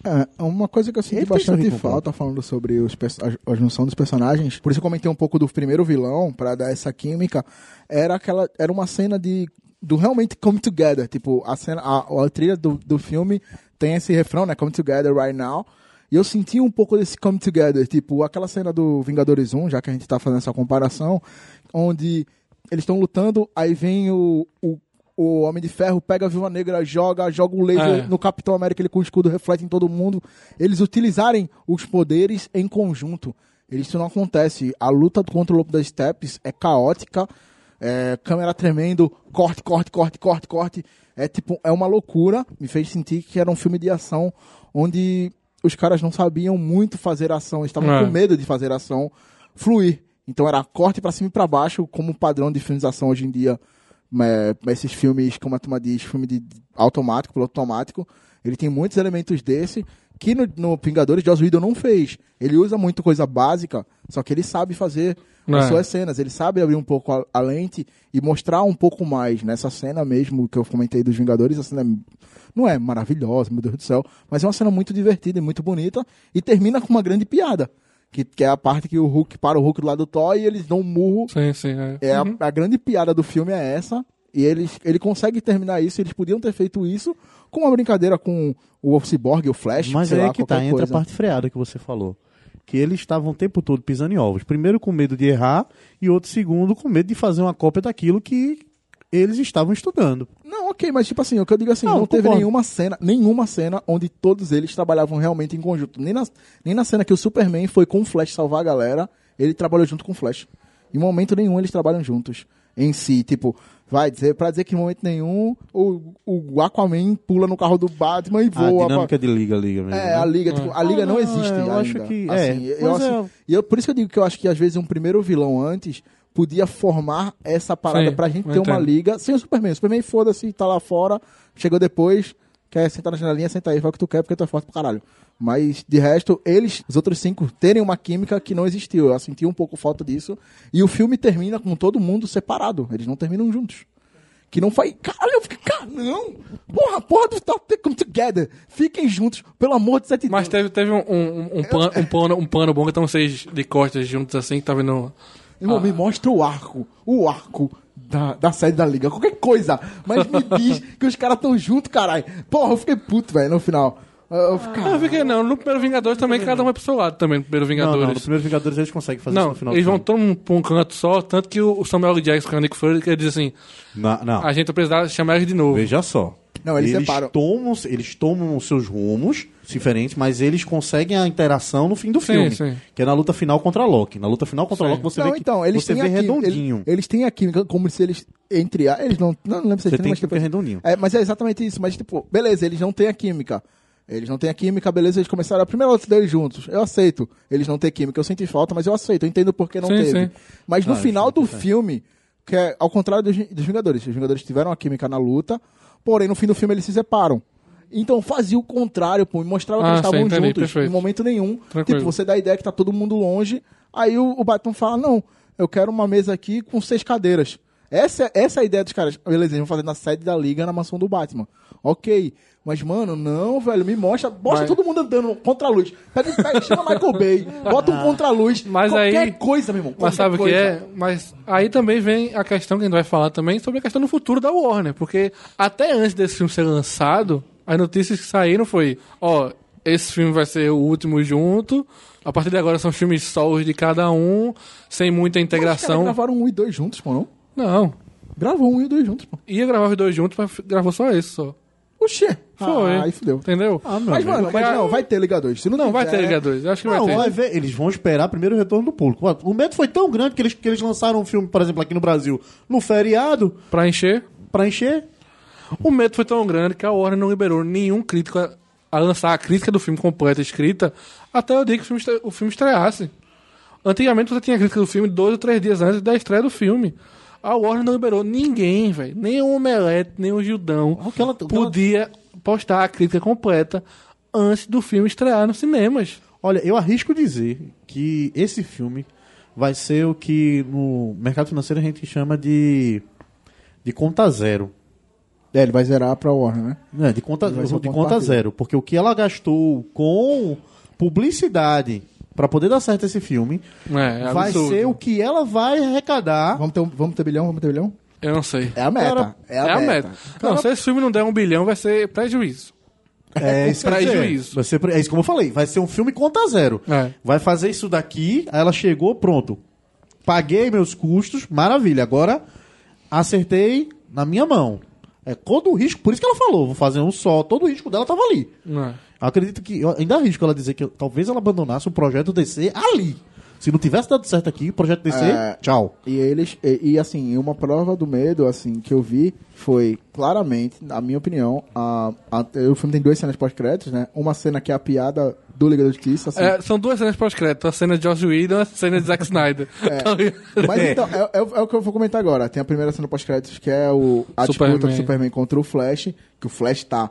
É, uma coisa que eu senti Ele bastante falta falando sobre os, a, a junção dos personagens, por isso eu comentei um pouco do primeiro vilão, pra dar essa química, era aquela era uma cena de do realmente come together, tipo, a cena a, a trilha do, do filme tem esse refrão, né, come together right now. E eu senti um pouco desse come together, tipo, aquela cena do Vingadores 1, já que a gente tá fazendo essa comparação, onde eles estão lutando, aí vem o, o, o Homem de Ferro, pega a Viúva Negra, joga, joga o laser É. no Capitão América, ele com o escudo reflete em todo mundo. Eles utilizarem os poderes em conjunto. Isso não acontece. A luta contra o Lobo das Steppes é caótica, é, câmera tremendo, corte, corte, corte, corte, corte. É tipo, é uma loucura. Me fez sentir que era um filme de ação onde os caras não sabiam muito fazer ação, estavam É. com medo de fazer ação fluir. Então era corte pra cima e pra baixo, como padrão de filmes de ação hoje em dia. É, esses filmes, como a turma diz, filme de automático, piloto automático, ele tem muitos elementos desse que no, no Vingadores Joss Whedon não fez. Ele usa muito coisa básica, só que ele sabe fazer as É. suas cenas, ele sabe abrir um pouco a, a lente e mostrar um pouco mais. Nessa cena mesmo que eu comentei dos Vingadores, a cena não é maravilhosa, meu Deus do céu, mas é uma cena muito divertida e muito bonita e termina com uma grande piada. Que, que é a parte que o Hulk para o Hulk do lado do Thor e eles dão um murro Sim, sim. É. é a- Uhum. a, grande piada do filme é essa. E eles, ele consegue terminar isso, eles podiam ter feito isso com uma brincadeira com o Cyborg, o Flash, Mas sei aí lá, é que tá, qualquer entra coisa. a parte freada que você falou. Que eles estavam o tempo todo pisando em ovos. Primeiro com medo de errar e outro segundo com medo de fazer uma cópia daquilo que eles estavam estudando. Não, ok, mas tipo assim, o que eu digo assim, Não, não, teve concordo. nenhuma cena, nenhuma cena onde todos eles trabalhavam realmente em conjunto. Nem na, nem na cena que o Superman foi com o Flash salvar a galera, ele trabalhou junto com o Flash. Em momento nenhum eles trabalham juntos. Em si, tipo, vai dizer, pra dizer que em momento nenhum o, o Aquaman pula no carro do Batman e A voa. dinâmica de liga, liga mesmo. É, né? a liga, tipo, a liga Ah, não não, existe eu ainda. acho que- Assim, é, eu acho- é- E eu, por isso que eu digo que eu acho que às vezes um primeiro vilão antes podia formar essa parada Sim, pra gente ter uma entendo. liga sem o Superman. O Superman, foda-se, tá lá fora, chegou depois, quer sentar na janelinha, senta aí, fala o que tu quer porque tu é forte pra caralho. Mas, de resto, eles, os outros cinco, terem uma química que não existiu. Eu senti um pouco falta disso. E o filme termina com todo mundo separado. Eles não terminam juntos. Que não foi. Caralho, eu fiquei. Cara, não! Porra, porra do Stop Come Together! Fiquem juntos, pelo amor de sete Mas teve, teve um, um, um, pano, [laughs] um, pano, um pano bom que estão vocês de costas juntos assim, que tá vendo. Irmão, me mostra o arco. O arco da, da sede da liga. Qualquer coisa. Mas me [laughs] diz que os caras tão juntos, caralho. Porra, eu fiquei puto, velho, no final. Eu, eu fiquei, Ah, eu fiquei, não, no primeiro Vingadores também, cada um vai pro seu lado também, no primeiro Não, Vingadores. não, no primeiro Vingadores eles conseguem fazer isso Não, no final eles vão todo mundo pra um canto só, tanto que o Samuel. Jackson, que é o Nick Fury, ele diz assim, Na- não, a gente vai precisar chamar eles de novo. veja só. Não, eles separam. Tomam, eles tomam os seus rumos diferentes, mas eles conseguem a interação no fim do filme. sim. Que é na luta final contra a Loki. Na luta final contra a Sim. Loki você não, vê que então, eles você têm vê a química, redondinho. Eles, eles têm a química como se eles, entre a, eles não, não lembro se Você eles têm, tem mas que tipo, redondinho. É, mas é exatamente isso. Mas, tipo, beleza, eles não têm a química. Eles não têm a química, beleza, eles começaram a primeira luta deles juntos. Eu aceito. Eles não têm química, eu senti falta, mas eu aceito. Eu entendo por que não Sim, teve. sim. Mas no Ah, final do filme, que é ao contrário dos, dos Vingadores. Os Vingadores tiveram a química na luta, porém no fim do filme eles se separam. Então fazia o contrário, pô, e mostrava que Ah, eles estavam entendi, juntos perfeito. em momento nenhum. Tranquilo. Tipo, você dá a ideia que tá todo mundo longe, aí o, o Batman fala: Não, eu quero uma mesa aqui com seis cadeiras. Essa, é- essa é a ideia dos caras. Beleza, eles vão fazer na sede da Liga na mansão do Batman. Ok. Mas, mano, não, velho, me mostra. Mostra Mas- todo mundo andando contra a luz. Pega, pega, chama Michael Bay, [laughs] bota um contra a luz. Mas qualquer aí- coisa, meu irmão. Mas sabe o que é? Mas aí também vem a questão que a gente vai falar também sobre a questão do futuro da Warner. Porque até antes desse filme ser lançado, as notícias que saíram foi, ó, esse filme vai ser o último junto. A partir de agora são filmes solos de cada um, sem muita Os caras integração. gravaram um e dois juntos, pô, não? Não. Gravou um e dois juntos, pô. Ia gravar os dois juntos, mas gravou só esse só. Oxê. Foi. Ah, aí fudeu. Entendeu? Ah, Mas, mano, mas não, vai ter Liga 2. Se não, Não, vai ter Liga 2. Eu acho que vai Não, ter. vai ver, eles vão esperar primeiro o retorno do público. O medo foi tão grande que eles, que eles lançaram um filme, por exemplo, aqui no Brasil, no feriado, Pra encher. pra encher. O medo foi tão grande que a Warner não liberou nenhum crítico a, a lançar a crítica do filme completa escrita até o dia que o filme, estre- o filme estreasse. Antigamente você tinha a crítica do filme dois ou três dias antes da estreia do filme. A Warner não liberou ninguém, velho. Nem o Omelete, nem o Gildão O que ela- o que ela- podia postar a crítica completa antes do filme estrear nos cinemas. Olha, eu arrisco dizer que esse filme vai ser o que no mercado financeiro a gente chama de de conta zero. É, ele vai zerar pra Warner, né? Né, de conta, de conta zero. Porque o que ela gastou com publicidade pra poder dar certo esse filme É, é vai absurdo. ser o que ela vai arrecadar. Vamos ter, um- vamos ter bilhão? Vamos ter bilhão? Eu não sei. É a meta. Cara, é a é a meta. meta. Não, se esse filme não der um bilhão, vai ser prejuízo. É [laughs] isso. Prejuízo. Vai ser, é isso como eu falei. Vai ser um filme conta zero. É. Vai fazer isso daqui, aí ela chegou, pronto. Paguei meus custos, maravilha. Agora acertei na minha mão. É todo o risco, por isso que ela falou, vou fazer um só, todo o risco dela tava ali. Não é. Eu acredito que ainda arrisco ela dizer que talvez ela abandonasse o projeto DC ali. Se não tivesse dado certo aqui, o projeto DC, É. tchau. E eles, e, e, assim, uma prova do medo, assim, que eu vi foi claramente, na minha opinião, a, a- o filme tem duas cenas pós-créditos, né? Uma cena que é a piada do Liga da Justiça, assim. É, são duas cenas pós-crédito. A cena de Joss Whedon e a cena de Zack Snyder. [laughs] Tá ligado? Mas então, é, é o- é o que eu vou comentar agora. Tem a primeira cena pós-créditos, que é o, a Superman. disputa do Superman contra o Flash, que o Flash tá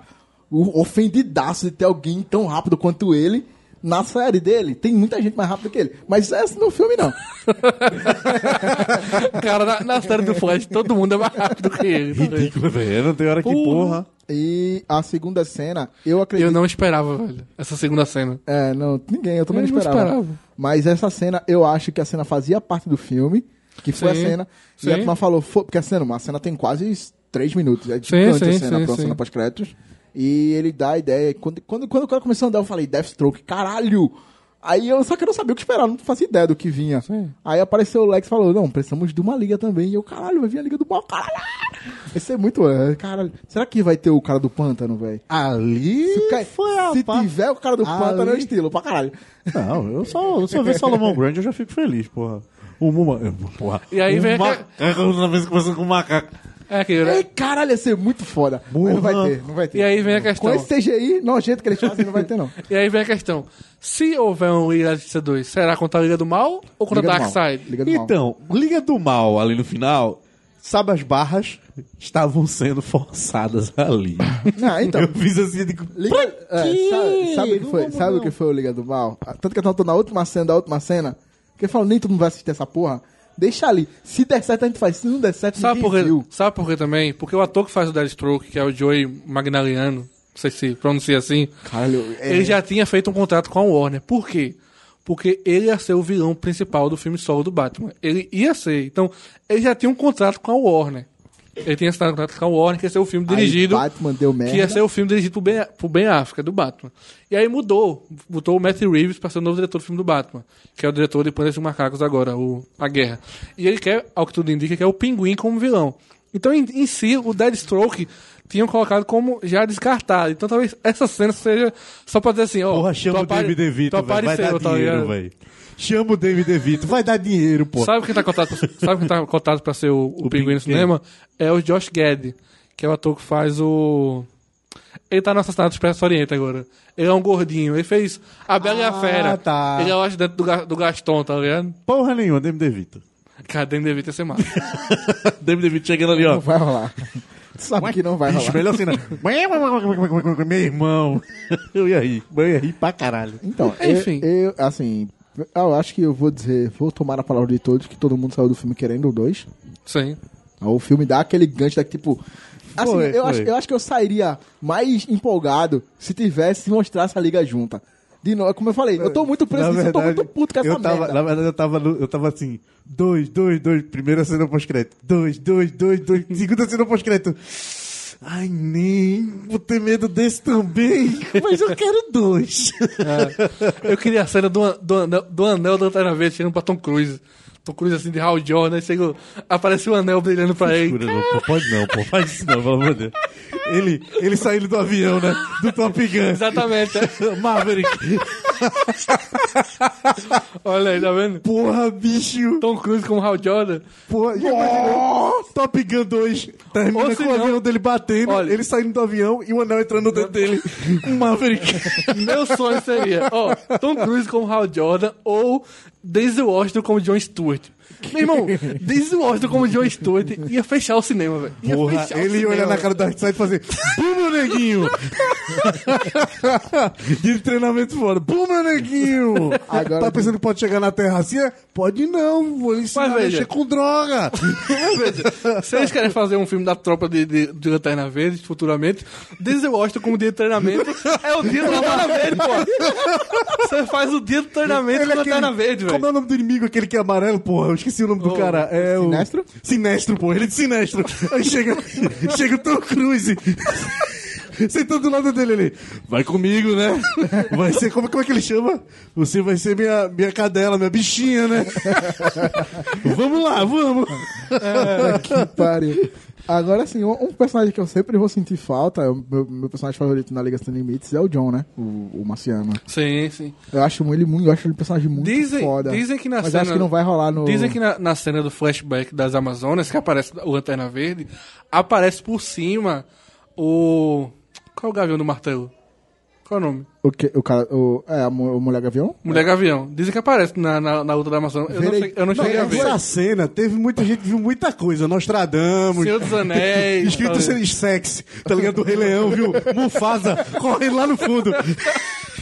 ofendidaço de ter alguém tão rápido quanto ele. Na série dele, tem muita gente mais rápida que ele. Mas essa no filme, não. [laughs] Cara, na, na série do Flash, todo mundo é mais rápido que ele. tá? Ridículo, velho. Não tem hora que Porra. E a segunda cena, eu acredito... Eu não esperava, velho, essa segunda cena. É, não, ninguém, eu também Eu não não esperava. esperava. Mas essa cena, eu acho que a cena fazia parte do filme. Que foi Sim, a cena. sim. E a turma falou, porque a cena, uma cena tem quase três minutos. É Sim, gigante sim, a cena, sim, pra sim. cena pós-créditos. E ele dá a ideia. Quando, quando, quando o cara começou a andar, eu falei, Deathstroke, caralho! Aí eu só que eu não sabia o que esperar, não fazia ideia do que vinha. Aí apareceu o Lex e falou, não, precisamos de uma liga também. E eu, caralho, vai vir a liga do mal, caralho! Vai ser muito, é, caralho. Será que vai ter o cara do pântano, velho? Ali Se, ca- foi a se pá- tiver o cara do Ali- pântano, é estilo, pra caralho. Não, eu só, eu só ver Salomão Grande eu já fico feliz, porra. O Muma... Porra. E aí vem macaco, outra vez começando com o macaco. É aquilo, né? Ei, caralho, ia ser muito foda. Mas não vai ter, não vai ter. E aí vem a Com questão. esse CGI nojento que eles fazem, não vai ter, não. [laughs] E aí vem a questão. Se houver um Liga da Justiça 2, será contra a Liga do Mal ou contra Liga. Darkseid? Liga do Mal. Então, Liga do Mal ali no final, sabe as barras estavam sendo forçadas ali. Não, [laughs] então. Eu fiz assim, digo, Liga, é, sabe, sabe o que Não foi? Sabe não. o que foi o Liga do Mal? Ah, Tanto que eu tô na última cena da última cena. Que eu falo, nem todo mundo vai assistir essa porra. Deixa ali. Se der certo, a gente faz. Se não der certo, Sabe por, viu. Sabe por quê também? Porque o ator que faz o Deathstroke, que é o Joey Magnaliano, não sei se pronuncia assim, Caralho, é, ele já tinha feito um contrato com a Warner. Por quê? Porque ele ia ser o vilão principal do filme solo do Batman. Ele ia ser. Então, ele já tinha um contrato com a Warner. Ele tinha assinado um contrato com a Warner, que ia ser o filme aí dirigido. Batman deu merda. Que ia ser o filme dirigido por Ben, por ben Affleck, do Batman. E aí mudou. Botou o Matt Reeves pra ser o novo diretor do filme do Batman. Que é o diretor de Planeta dos Macacos agora, o, a Guerra. E ele quer, ao que tudo indica, que é o Pinguim como vilão. Então, em, em si, o Deathstroke tinham colocado como já descartado. Então, talvez essa cena seja só pra dizer assim, ó... porra, chama o David DeVito, vai dar tá dinheiro, velho. Chama o David DeVito, vai dar dinheiro, pô. Sabe quem tá cotado, [laughs] sabe quem tá cotado pra ser o, o, O Pinguim no cinema? É o Josh Gad, que é o ator que faz o... Ele tá no Assassinato do Expresso Oriente agora. Ele é um gordinho. Ele fez A Bela e a Ah, Fera. tá. Ele é, acho, dentro do, do Gaston, tá ligado? Porra nenhuma, David DeVito. Cara, dentro devia ter ser massa. [laughs] David DeVito chegando ali, ó. Não vai rolar. Tu sabe que não vai Bicho, rolar. melhor cena. [laughs] Meu irmão. Eu ia rir. Eu ia rir pra caralho. Então, Enfim. Eu, eu, assim, eu acho que eu vou dizer, vou tomar a palavra de todos que todo mundo saiu do filme querendo o 2. Sim. O filme dá aquele gancho da tipo. Assim, Foi, eu, foi. Acho, eu acho que eu sairia mais empolgado se tivesse se mostrasse a liga junta. De novo, como eu falei, eu tô muito preso nisso, eu tô muito puto com essa eu tava, merda. Na verdade, eu tava, no- eu tava assim: dois, dois, dois, primeira cena pós-crédito. Dois, dois, dois, dois, [laughs] segunda cena pós-crédito. Ai, nem vou ter medo desse também, [laughs] mas eu quero dois. Eu queria a cena do, do, anel, do anel da Lanterna Verde chegando pra Tom Cruise. Tom Cruise assim de Hal Jordan, chegou, apareceu o anel brilhando pra ele. Jura, não, pô, pode não, pô, faz isso não, pelo amor de Deus. Ele, ele saindo do avião, né? Do Top Gun. Exatamente. é. [laughs] Maverick. Olha aí, tá vendo? Porra, bicho. Tom Cruise como Hal Jordan. Porra, imaginou? Top Gun 2 termina com o avião dele batendo, Olha- ele saindo do avião e o anel entrando no dedo dele. Um [laughs] Maverick. Meu sonho seria, ó, Tom Cruise como Hal Jordan ou Denzel Washington como John Stewart. [laughs] Meu irmão, Denzel Washington como John Stewart ia fechar o cinema, velho. Ia Porra, fechar o ele ia olhar na velho. cara do Darkseid e fazer Bum, meu neguinho! [laughs] de treinamento fora. Bum, meu neguinho! Agora- tá pensando que pode chegar na Terra assim? É, Pode não, vou lhe ensinar Mas a mexer com droga. Veja, se eles querem fazer um filme da tropa de, de, de Lanterna Verde futuramente, Denzel Washington como dia de treinamento é o dia do [laughs] Lanterna Verde, pô. Você faz o dia do treinamento Ele do é aquele- Lanterna Verde, Como é velho. o nome do inimigo, aquele que é amarelo, porra? Esqueci o nome do Oh, cara. É Sinestro? o. Sinestro, porra. Ele é de Sinestro. Aí chega, [laughs] chega o Tom Cruise. [laughs] Sentando do lado dele ali. Vai comigo, né? [laughs] Vai ser. Como, como é que ele chama? Você vai ser minha, minha cadela, minha bichinha, né? [laughs] vamos lá, vamos. que pariu. Agora, assim, um, personagem que eu sempre vou sentir falta, é meu, meu personagem favorito na Liga Sem Limites, é o John, né? O, o Marciano. Sim, sim. Eu acho ele muito, eu acho ele um personagem muito Dizem, foda. dizem que na Mas cena. acho que não vai rolar no. Dizem que na, na cena do flashback das Amazonas, que aparece o Lanterna Verde, aparece por cima o. Qual é o Gavião do Martelo? Qual é o nome? O, que, o cara. O, é, a, mu- o Mulher Gavião? Mulher Gavião. Dizem que aparece na, na, na luta da Amazonas. Eu não, Verei- sei- eu não cheguei a ver. Essa cena, teve muita gente que viu muita coisa. Nostradamus. Senhor dos Anéis. Escrito tá ser sexy, tá ligado? Do Rei Leão, viu? Mufasa correndo lá no fundo.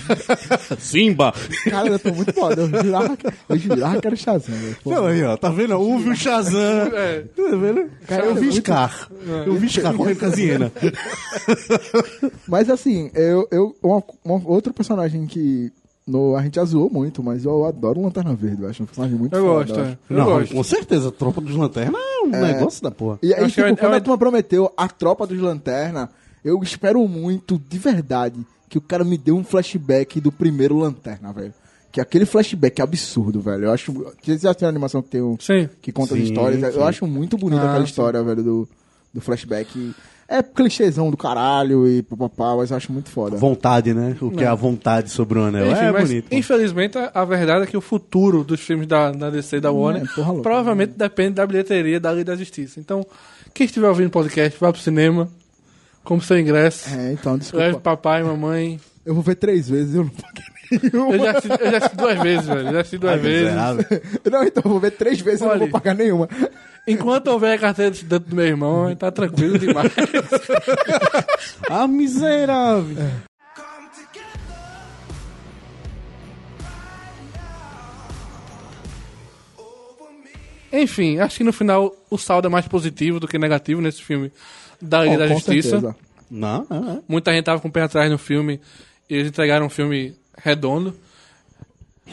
[laughs] Simba. Cara, eu tô muito foda. Eu jurava, que- eu jurava que era o Shazam, Não, aí, ó, tá vendo? Houve o Shazam. É. Tá vendo? Cara, eu vi muito- Scar. Eu vi Scar correndo com a Ziena. [laughs] Mas assim, eu, eu, uma- uma- outro personagem que no, a gente já zoou muito, mas eu adoro o Lanterna Verde. Eu acho um personagem muito Eu foda, gosto, eu é. Eu Não, gosto. com certeza, a tropa dos lanternas é um negócio da porra. E aí, tipo, é- quando é- a turma prometeu a tropa dos Lanterna, eu espero muito, de verdade, que o cara me dê um flashback do primeiro Lanterna, velho. Que aquele flashback é absurdo, velho. Eu acho. Vocês já tem a animação que tem o. Sim. que conta as Sim, histórias. sim. Eu acho muito bonita Ah, aquela sim. história, velho, do, do flashback. É clichêzão do caralho e papapá, mas eu acho muito foda. Vontade, né? O que é a vontade sobre o anel. Enfim, é mas bonito. infelizmente a, a verdade é que o futuro dos filmes da, da DC e da Warner é, porra provavelmente depende da bilheteria da Liga da Justiça. Então, quem estiver ouvindo o podcast, vá pro cinema, compre seu ingresso, É, então, leve desculpa. papai, mamãe. Eu vou ver três vezes e eu não paguei nenhuma. Eu já assisti, eu já assisti duas vezes, velho. Eu já assisti duas Ai, vezes. miserável. Não, então eu vou ver três vezes e eu não vou pagar nenhuma. Enquanto houver a carteira de estudante do meu irmão, tá tranquilo demais. [laughs] Ah, miserável. Me. Enfim, acho que no final o saldo é mais positivo do que negativo nesse filme da Liga Oh, da Justiça. certeza. Não, não, é. Muita gente tava com o pé atrás no filme e eles entregaram um filme redondo.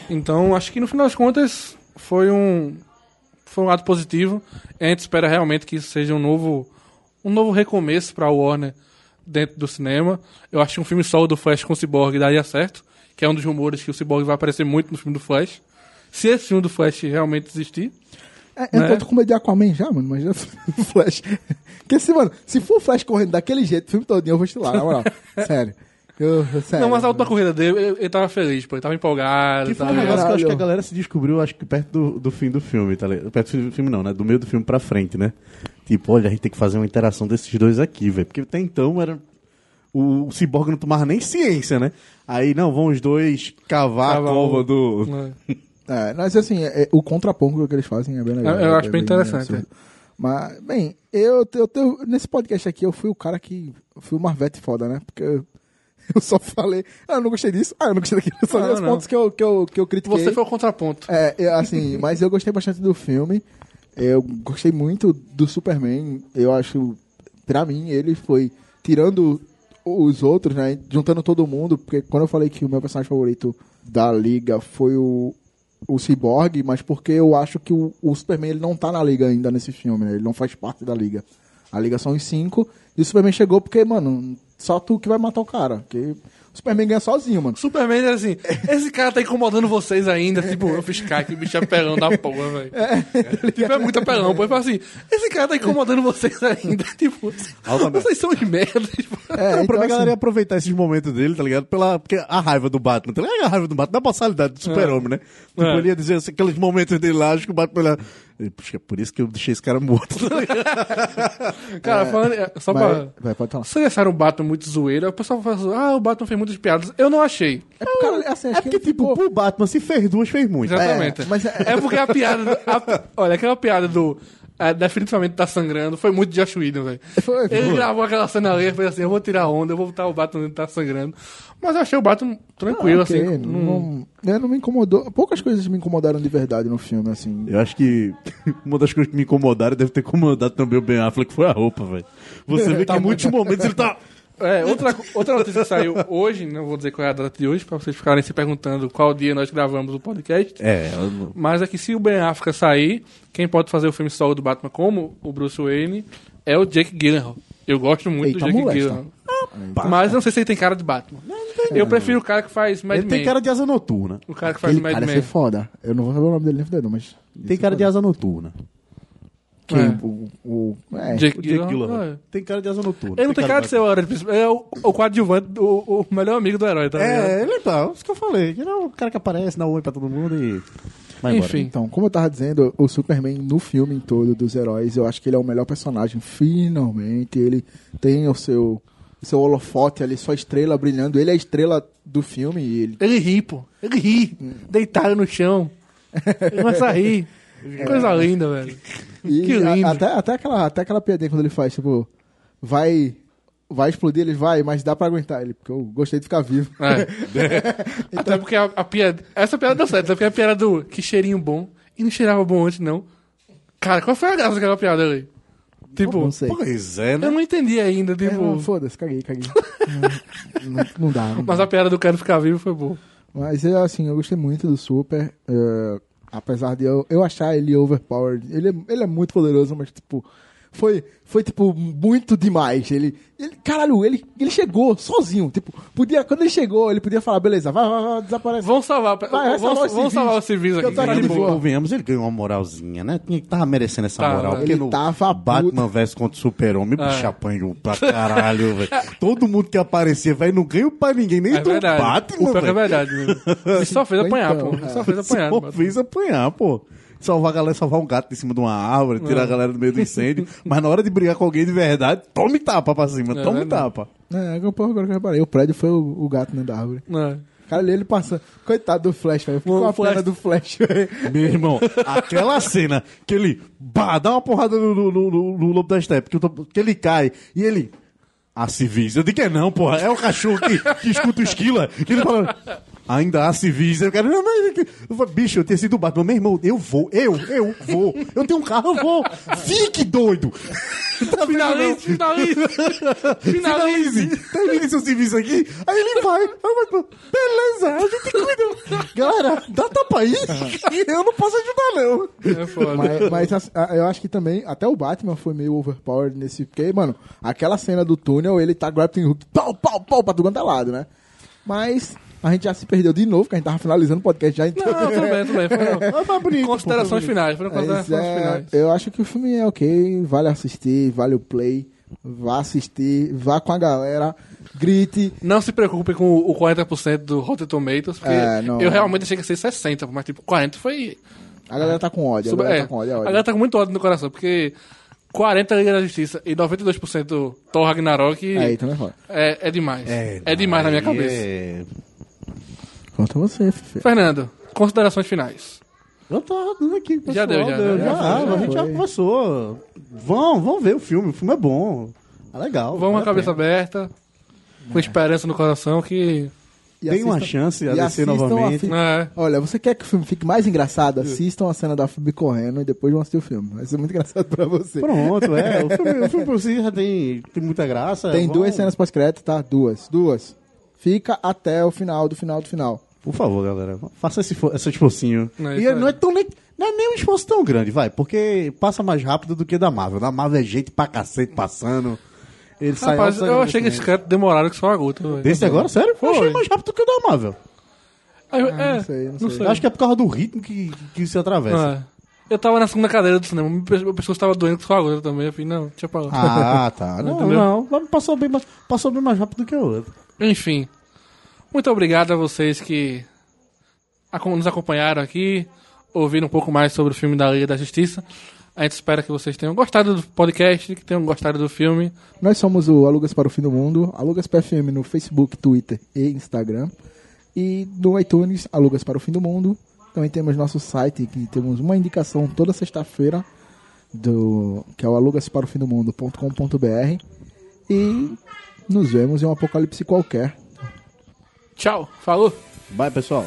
Então, acho que no final das contas foi um foi um lado positivo. A gente espera realmente que isso seja um novo um novo recomeço para Warner dentro do cinema. Eu acho que um filme solo do Flash com o Cyborg daria certo, que é um dos rumores que o Cyborg vai aparecer muito no filme do Flash. Se esse filme do Flash realmente existir, É, eu Né? tô com medo de Aquaman já, mano. Imagina [laughs] o Flash. Porque se, mano, se for o Flash correndo daquele jeito, o filme todinho eu vou estilar, na moral. [laughs] Sério. Eu, sério. não, mas a última corrida dele, ele, ele tava feliz, pô, ele tava empolgado, Que foi um negócio que eu acho que a galera se descobriu, acho que perto do, do fim do filme, tá ligado? Perto do fim do filme não, né? Do meio do filme pra frente, né? Tipo, olha, a gente tem que fazer uma interação desses dois aqui, velho. Porque até então era. O, o Cyborg não tomava nem ciência, né? Aí, não, vão os dois cavar Tava a cova o- do. É. [laughs] É, mas assim, é- é- o contraponto que eles fazem é bem legal. Eu- eu é- acho é bem interessante. Mas, bem, eu, eu, eu- nesse podcast aqui eu fui o cara que. Fui o Marvete foda, né? Porque eu, [laughs] eu só falei, ah, eu não gostei disso, ah, eu não gostei daquilo. Só Não, vi os pontos que eu, que eu, que eu critiquei. Você foi o contraponto. É, eu, assim, [laughs] mas eu gostei bastante do filme. Eu gostei muito do Superman. Eu acho, pra mim, ele foi tirando os outros, né? Juntando todo mundo, porque quando eu falei que o meu personagem favorito da liga foi o, o Cyborg, mas porque eu acho que o, o Superman ele não tá na liga ainda nesse filme, né? Ele não faz parte da liga. A liga são os cinco. E o Superman chegou porque, mano, só tu que vai matar o cara. Superman ganha sozinho, mano. Superman era assim, esse cara tá incomodando vocês ainda, tipo, eu fiz cara, que bicho é apelão da porra, velho. tipo, é muito apelão, pô. Ele fala assim, esse cara tá incomodando vocês ainda, [laughs] tipo, vocês são de merda, tipo. É, não, pra mim a assim, galera ia aproveitar esses momentos dele, tá ligado? Pela, porque a raiva do Batman, tá ligado? A raiva do Batman, da personalidade do super-homem, né? Tipo, É. ele ia dizer assim, aqueles momentos dele lá, acho que o Batman ia... Puxa, é por isso que eu deixei esse cara morto. tá? [laughs] Cara, falando, é, só vai, pra... vai, pode falar. Vocês acharam o Batman muito zoeira? O pessoal fala assim, ah, o Batman fez muitas piadas. Eu não achei. É porque, cara, assim, acho é que porque, tipo, ficou- pro Batman, se fez duas, fez muito. Exatamente. É, mas é- É porque a piada. a- [laughs] olha, aquela piada do. É, definitivamente tá sangrando. Foi muito Josh Whedon, velho. Foi, foi. Ele gravou aquela cena ali e foi assim: eu vou tirar onda, eu vou botar o Batman que tá sangrando. Mas eu achei o Batman tranquilo, Ah, ok, assim. não, Não, não, não me incomodou. Poucas coisas me incomodaram de verdade no filme, assim. Eu acho que [laughs] uma das coisas que me incomodaram deve ter incomodado também o Ben Affleck foi a roupa, velho. Você [laughs] vê que em muitos momentos ele tá... É, outra, outra notícia que saiu hoje, não vou dizer qual é a data de hoje, pra vocês ficarem se perguntando qual dia nós gravamos o podcast. É, eu não- Mas é que se o Ben Affleck sair, quem pode fazer o filme solo do Batman como o Bruce Wayne é o Jake Gyllenhaal. Eu gosto muito Eita, do Jake molesta. Gyllenhaal. Mas não sei se ele tem cara de Batman. Eu prefiro o cara que faz Mad ele tem Men. cara de asa noturna. O cara que faz Aquele Mad cara ia Men. ser foda. Eu não vou saber o nome dele nem fudendo, mas... Tem cara de asa noturna. Quem? É. O, o, é. Jake O Jake Gyllenhaal. Gyllenhaal. é. Tem cara de asa noturna. Ele não tem cara de ser o herói principal. É o, o coadjuvante, o, o melhor amigo do herói, tá? É, ele tá. Isso que eu falei. Ele é o cara que aparece, dá um oi pra todo mundo e... Vai embora. Enfim. Então, como eu tava dizendo, o Superman no filme todo dos heróis, eu acho que ele é o melhor personagem. Finalmente, ele tem o seu, seu holofote ali, sua estrela brilhando. Ele é a estrela do filme ele... Ele ri, pô. Ele ri. Deitado no chão. Ele começa a rir. [laughs] Que coisa linda, velho. E Que lindo. a- até, até, aquela, até aquela piadinha quando ele faz, tipo, vai, vai explodir, ele vai, mas dá pra aguentar ele, porque eu gostei de ficar vivo. É. [laughs] Até porque a, a piada. Essa piada deu certo, até porque a piada do que cheirinho bom. E não cheirava bom antes, não. Cara, qual foi a graça daquela piada ali? Tipo, não sei. Pois é, eu né? não entendi ainda, É, tipo. não, Foda-se, caguei, caguei. não, não dá. Não mas dá. a piada do cara ficar vivo foi boa. Mas eu, assim, eu gostei muito do Super. é, apesar de eu, eu achar ele overpowered. Ele é, ele é muito poderoso, mas, tipo, foi, foi tipo, muito demais. Ele, ele caralho, ele, ele chegou sozinho. Tipo, podia, quando ele chegou, ele podia falar, beleza, vai, vai, vai, desaparece. Vamos salvar, Vai, vai salvar vamos, salvar os civis Que aqui. eu tô aqui Tá de de boa. boa. Convenhamos, ele ganhou uma moralzinha, né? Tinha que tava merecendo essa Tava. moral. Porque Ele no tava Batman vs contra o Super-Homem, É. bicho, apanhou pra caralho, velho. [laughs] Todo mundo que aparecia, velho, não ganhou pra ninguém, nem É do verdade. Batman, o pior que é velho. verdade mesmo. Ele só fez apanhar, Então, pô. Ele é. só fez [laughs] apanhar. Só Batman. fez apanhar, pô. Salvar a galera, salvar um gato de cima de uma árvore, tirar a galera do meio do incêndio. [laughs] Mas na hora de brigar com alguém de verdade, tome tapa pra cima, É tome verdade. tapa. É, é, porra, agora que eu reparei. O prédio foi o, o gato dentro da árvore. É. Cara, ele, ele passando. Coitado do Flash, velho. Ficou a Flash- pena do Flash, velho. Meu irmão, aquela cena que ele bah, dá uma porrada no, no, no, no- lobo da steppe, que, que ele cai e ele. Há civis. Eu digo que é não, porra. É o cachorro que, que escuta o esquila. Que ele fala. Ainda há civis. Eu quero. Não, eu falo, bicho, eu tenho sido o Batman. Meu irmão, eu vou, eu, eu vou. Eu tenho um carro, eu vou. Fique doido. [laughs] Tá Finalize, finalize. Finalize. Termine seu serviço aqui. Aí ele vai. Aí o Batman, Beleza, a gente cuida. Galera, dá tapa aí. Eu não posso ajudar, não. É foda. Mas, mas eu acho que também, até o Batman foi meio overpowered nesse. Porque, mano, aquela cena do túnel, ele tá grappling hook, pau, pau, pau, pra tudo quanto é lado, né? Mas a gente já se perdeu de novo, que a gente tava finalizando o podcast já então. Não, tudo bem, tudo bem. Foi, [laughs] foi bonito. Considerações finais. Foram considerações é, finais. eu acho que o filme é ok, vale assistir, vale o play, vá assistir, vá com a galera, grite. Não se preocupe com o 40% do Rotten Tomatoes, porque É, não. eu realmente achei que ia ser 60%, mas tipo, 40% foi... A galera tá com ódio, a galera é, tá com ódio, é a ódio. galera tá com muito ódio no coração, porque 40% Liga da Justiça e 92% Thor Ragnarok Aí também foi. é, é demais. É, demais na minha cabeça. É... Conta você, Fefe. Fernando, considerações finais. Eu tô dando aqui, pessoal. Já deu, já, deu, já, Já foi, já a gente já conversou. Vão, vão ver o filme, o filme é bom. É legal. Vamos com a cabeça pena. aberta, com esperança no coração que... E Tem uma assistam- chance a descer a novamente. fi- É, Olha, você quer que o filme fique mais engraçado? Assistam a cena da Phoebe correndo e depois vão assistir o filme. Vai ser muito engraçado pra você. Pronto, é. O [laughs] filme, o filme por si já tem, tem muita graça. Tem Vão- duas cenas pós-crédito, tá? Duas. Duas. Fica até o final do final do final. Por favor, galera, faça esse, esse esforcinho. É e aí. não é, tão, nem- não é nem um esforço tão grande, vai, porque passa mais rápido do que da Marvel. Da Marvel é gente pra cacete passando. Ele sai Rapaz, alto eu achei que esse crédito demoraram que só a gota. velho. Desse agora, sério? Eu achei Foi. mais rápido do que o da Marvel. Eu- Ah, é, não sei, não não sei. acho que é por causa do ritmo que, que se atravessa. É. Eu tava na segunda cadeira do cinema, meu pe- meu pescoço tava doendo com sua gota também. Eu falei, não, deixa pra lá. Ah, tá. [laughs] Não, não. Mas Passou bem, mais, passou bem mais rápido do que o outro. Enfim, muito obrigado a vocês que nos acompanharam aqui, ouviram um pouco mais sobre o filme da Liga da Justiça. A gente espera que vocês tenham gostado do podcast, que tenham gostado do filme. Nós somos o Alugas para o Fim do Mundo, Alugas PFM no Facebook, Twitter e Instagram. E no iTunes, Alugas para o Fim do Mundo. Também temos nosso site, que temos uma indicação toda sexta-feira, do que é o alugasparofindomundo.com.br. E nos vemos em um apocalipse qualquer. Tchau, falou! Vai, pessoal.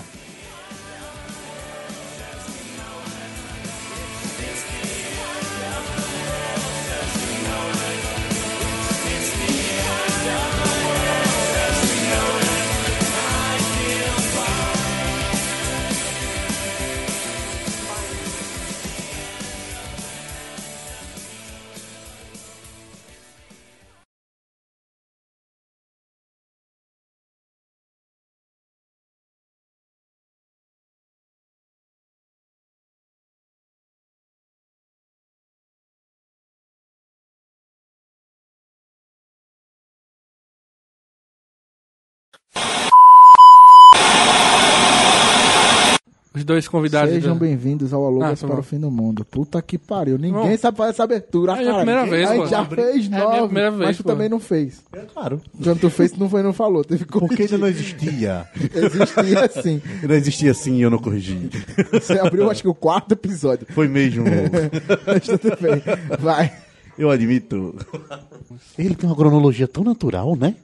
Dois convidados. Sejam do- bem-vindos ao Alugas Ah, tá para bom. o Fim do Mundo. Puta que pariu. Ninguém Não. sabe fazer essa abertura, É a primeira vez, A gente já É a fez minha nove, primeira vez, mas tu pô. também não fez. É claro. Quando tu fez, tu não foi não falou. Teve que Porque ainda não existia. Existia assim. [laughs] Não existia assim e eu não corrigi. Você abriu, acho que o quarto episódio. Foi mesmo. [laughs] Mas tudo bem. Vai. Eu admito. Ele tem uma cronologia tão natural, né?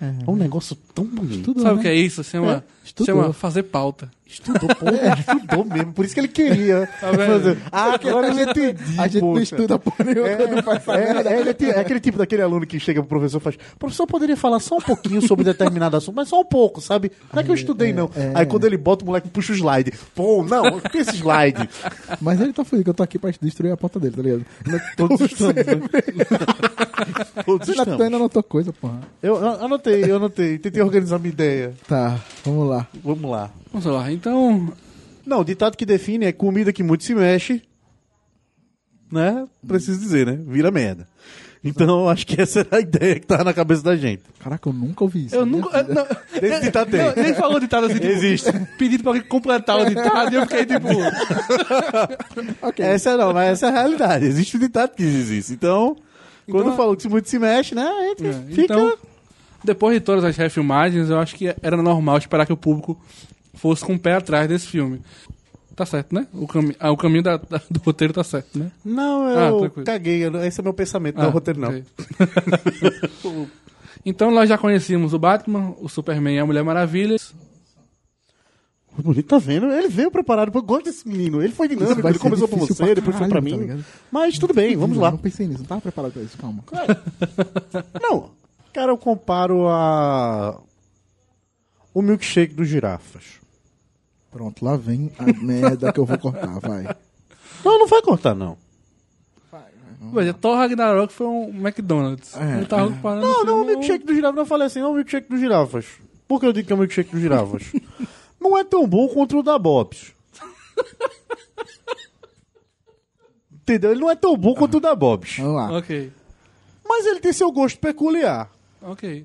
É um negócio tão bonito. Sabe o que é isso? Chama, estudou. chama fazer pauta. Estudou, porra, estudou mesmo. Por isso que ele queria vendo? fazer. Ah, agora eu entendi. A gente não estuda por nenhuma, É, não faz essa é, merda. é, ele é é aquele tipo daquele aluno que chega pro professor e faz: professor, poderia falar só um pouquinho sobre determinado assunto, mas só um pouco, sabe? Não é que eu estudei, não. Aí quando ele bota, o moleque puxa o slide. Pô, não, que esse slide? Mas ele tá feliz que eu tô aqui pra destruir a porta dele, tá ligado? Todos estamos. né? Todos estamos. ainda anotou coisa, porra. Eu eu anotei, eu anotei. Tentei organizar minha ideia. Tá, vamos lá. Vamos lá. Vamos lá. Então, Não, o ditado que define é comida que muito se mexe, né? Preciso dizer, né? Vira merda. Então, acho que essa era a ideia que tava na cabeça da gente. Caraca, eu nunca ouvi isso. eu nunca. Não, Esse ditado tem. não, nem falou ditado assim, tipo, Existe. pedido pra alguém completar o ditado e eu fiquei tipo. [laughs] Ok. Essa não, mas essa é a realidade. Existe um ditado que diz isso. Então, quando Então- falou que se muito se mexe, né? A gente É, fica. Então, depois de todas as refilmagens, eu acho que era normal esperar que o público fosse com o pé atrás desse filme. Tá certo, né? O, cami ah, o caminho da- da- do roteiro tá certo, né? Não, Ah, eu tranquilo. caguei. eu- Esse é meu pensamento, não é Ah, o roteiro, não. ok. [laughs] então nós já conhecíamos o Batman, o Superman e a Mulher Maravilha. O bonito tá vendo? Ele veio preparado. Eu gosto desse menino. Ele foi dinâmico. Ele começou difícil você, pra depois foi pra tá mim. ligado? Mas tudo bem, vamos Eu lá. Não pensei nisso, não tava preparado pra isso, calma. [laughs] Não, cara, eu comparo a. O milkshake dos girafas. Pronto, lá vem a [laughs] merda que eu vou cortar, vai. Não, não vai cortar, não. Veja, Thor Ragnarok foi um McDonald's. É, Ele tava comparando Não, não, o milkshake dos girafas, não falei assim, não, o milkshake dos girafas. Por que eu digo que é o milkshake dos girafas? [laughs] não é tão bom quanto o da Bob's. Entendeu? Ele não é tão bom quanto o da Bob's. Vamos lá. Ok, Mas ele tem seu gosto peculiar. ok.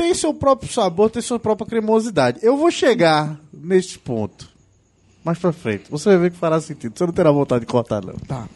Tem seu próprio sabor, tem sua própria cremosidade. Eu vou chegar neste ponto. Mais pra frente. Você vai ver que fará sentido. Você não terá vontade de cortar, não. Tá.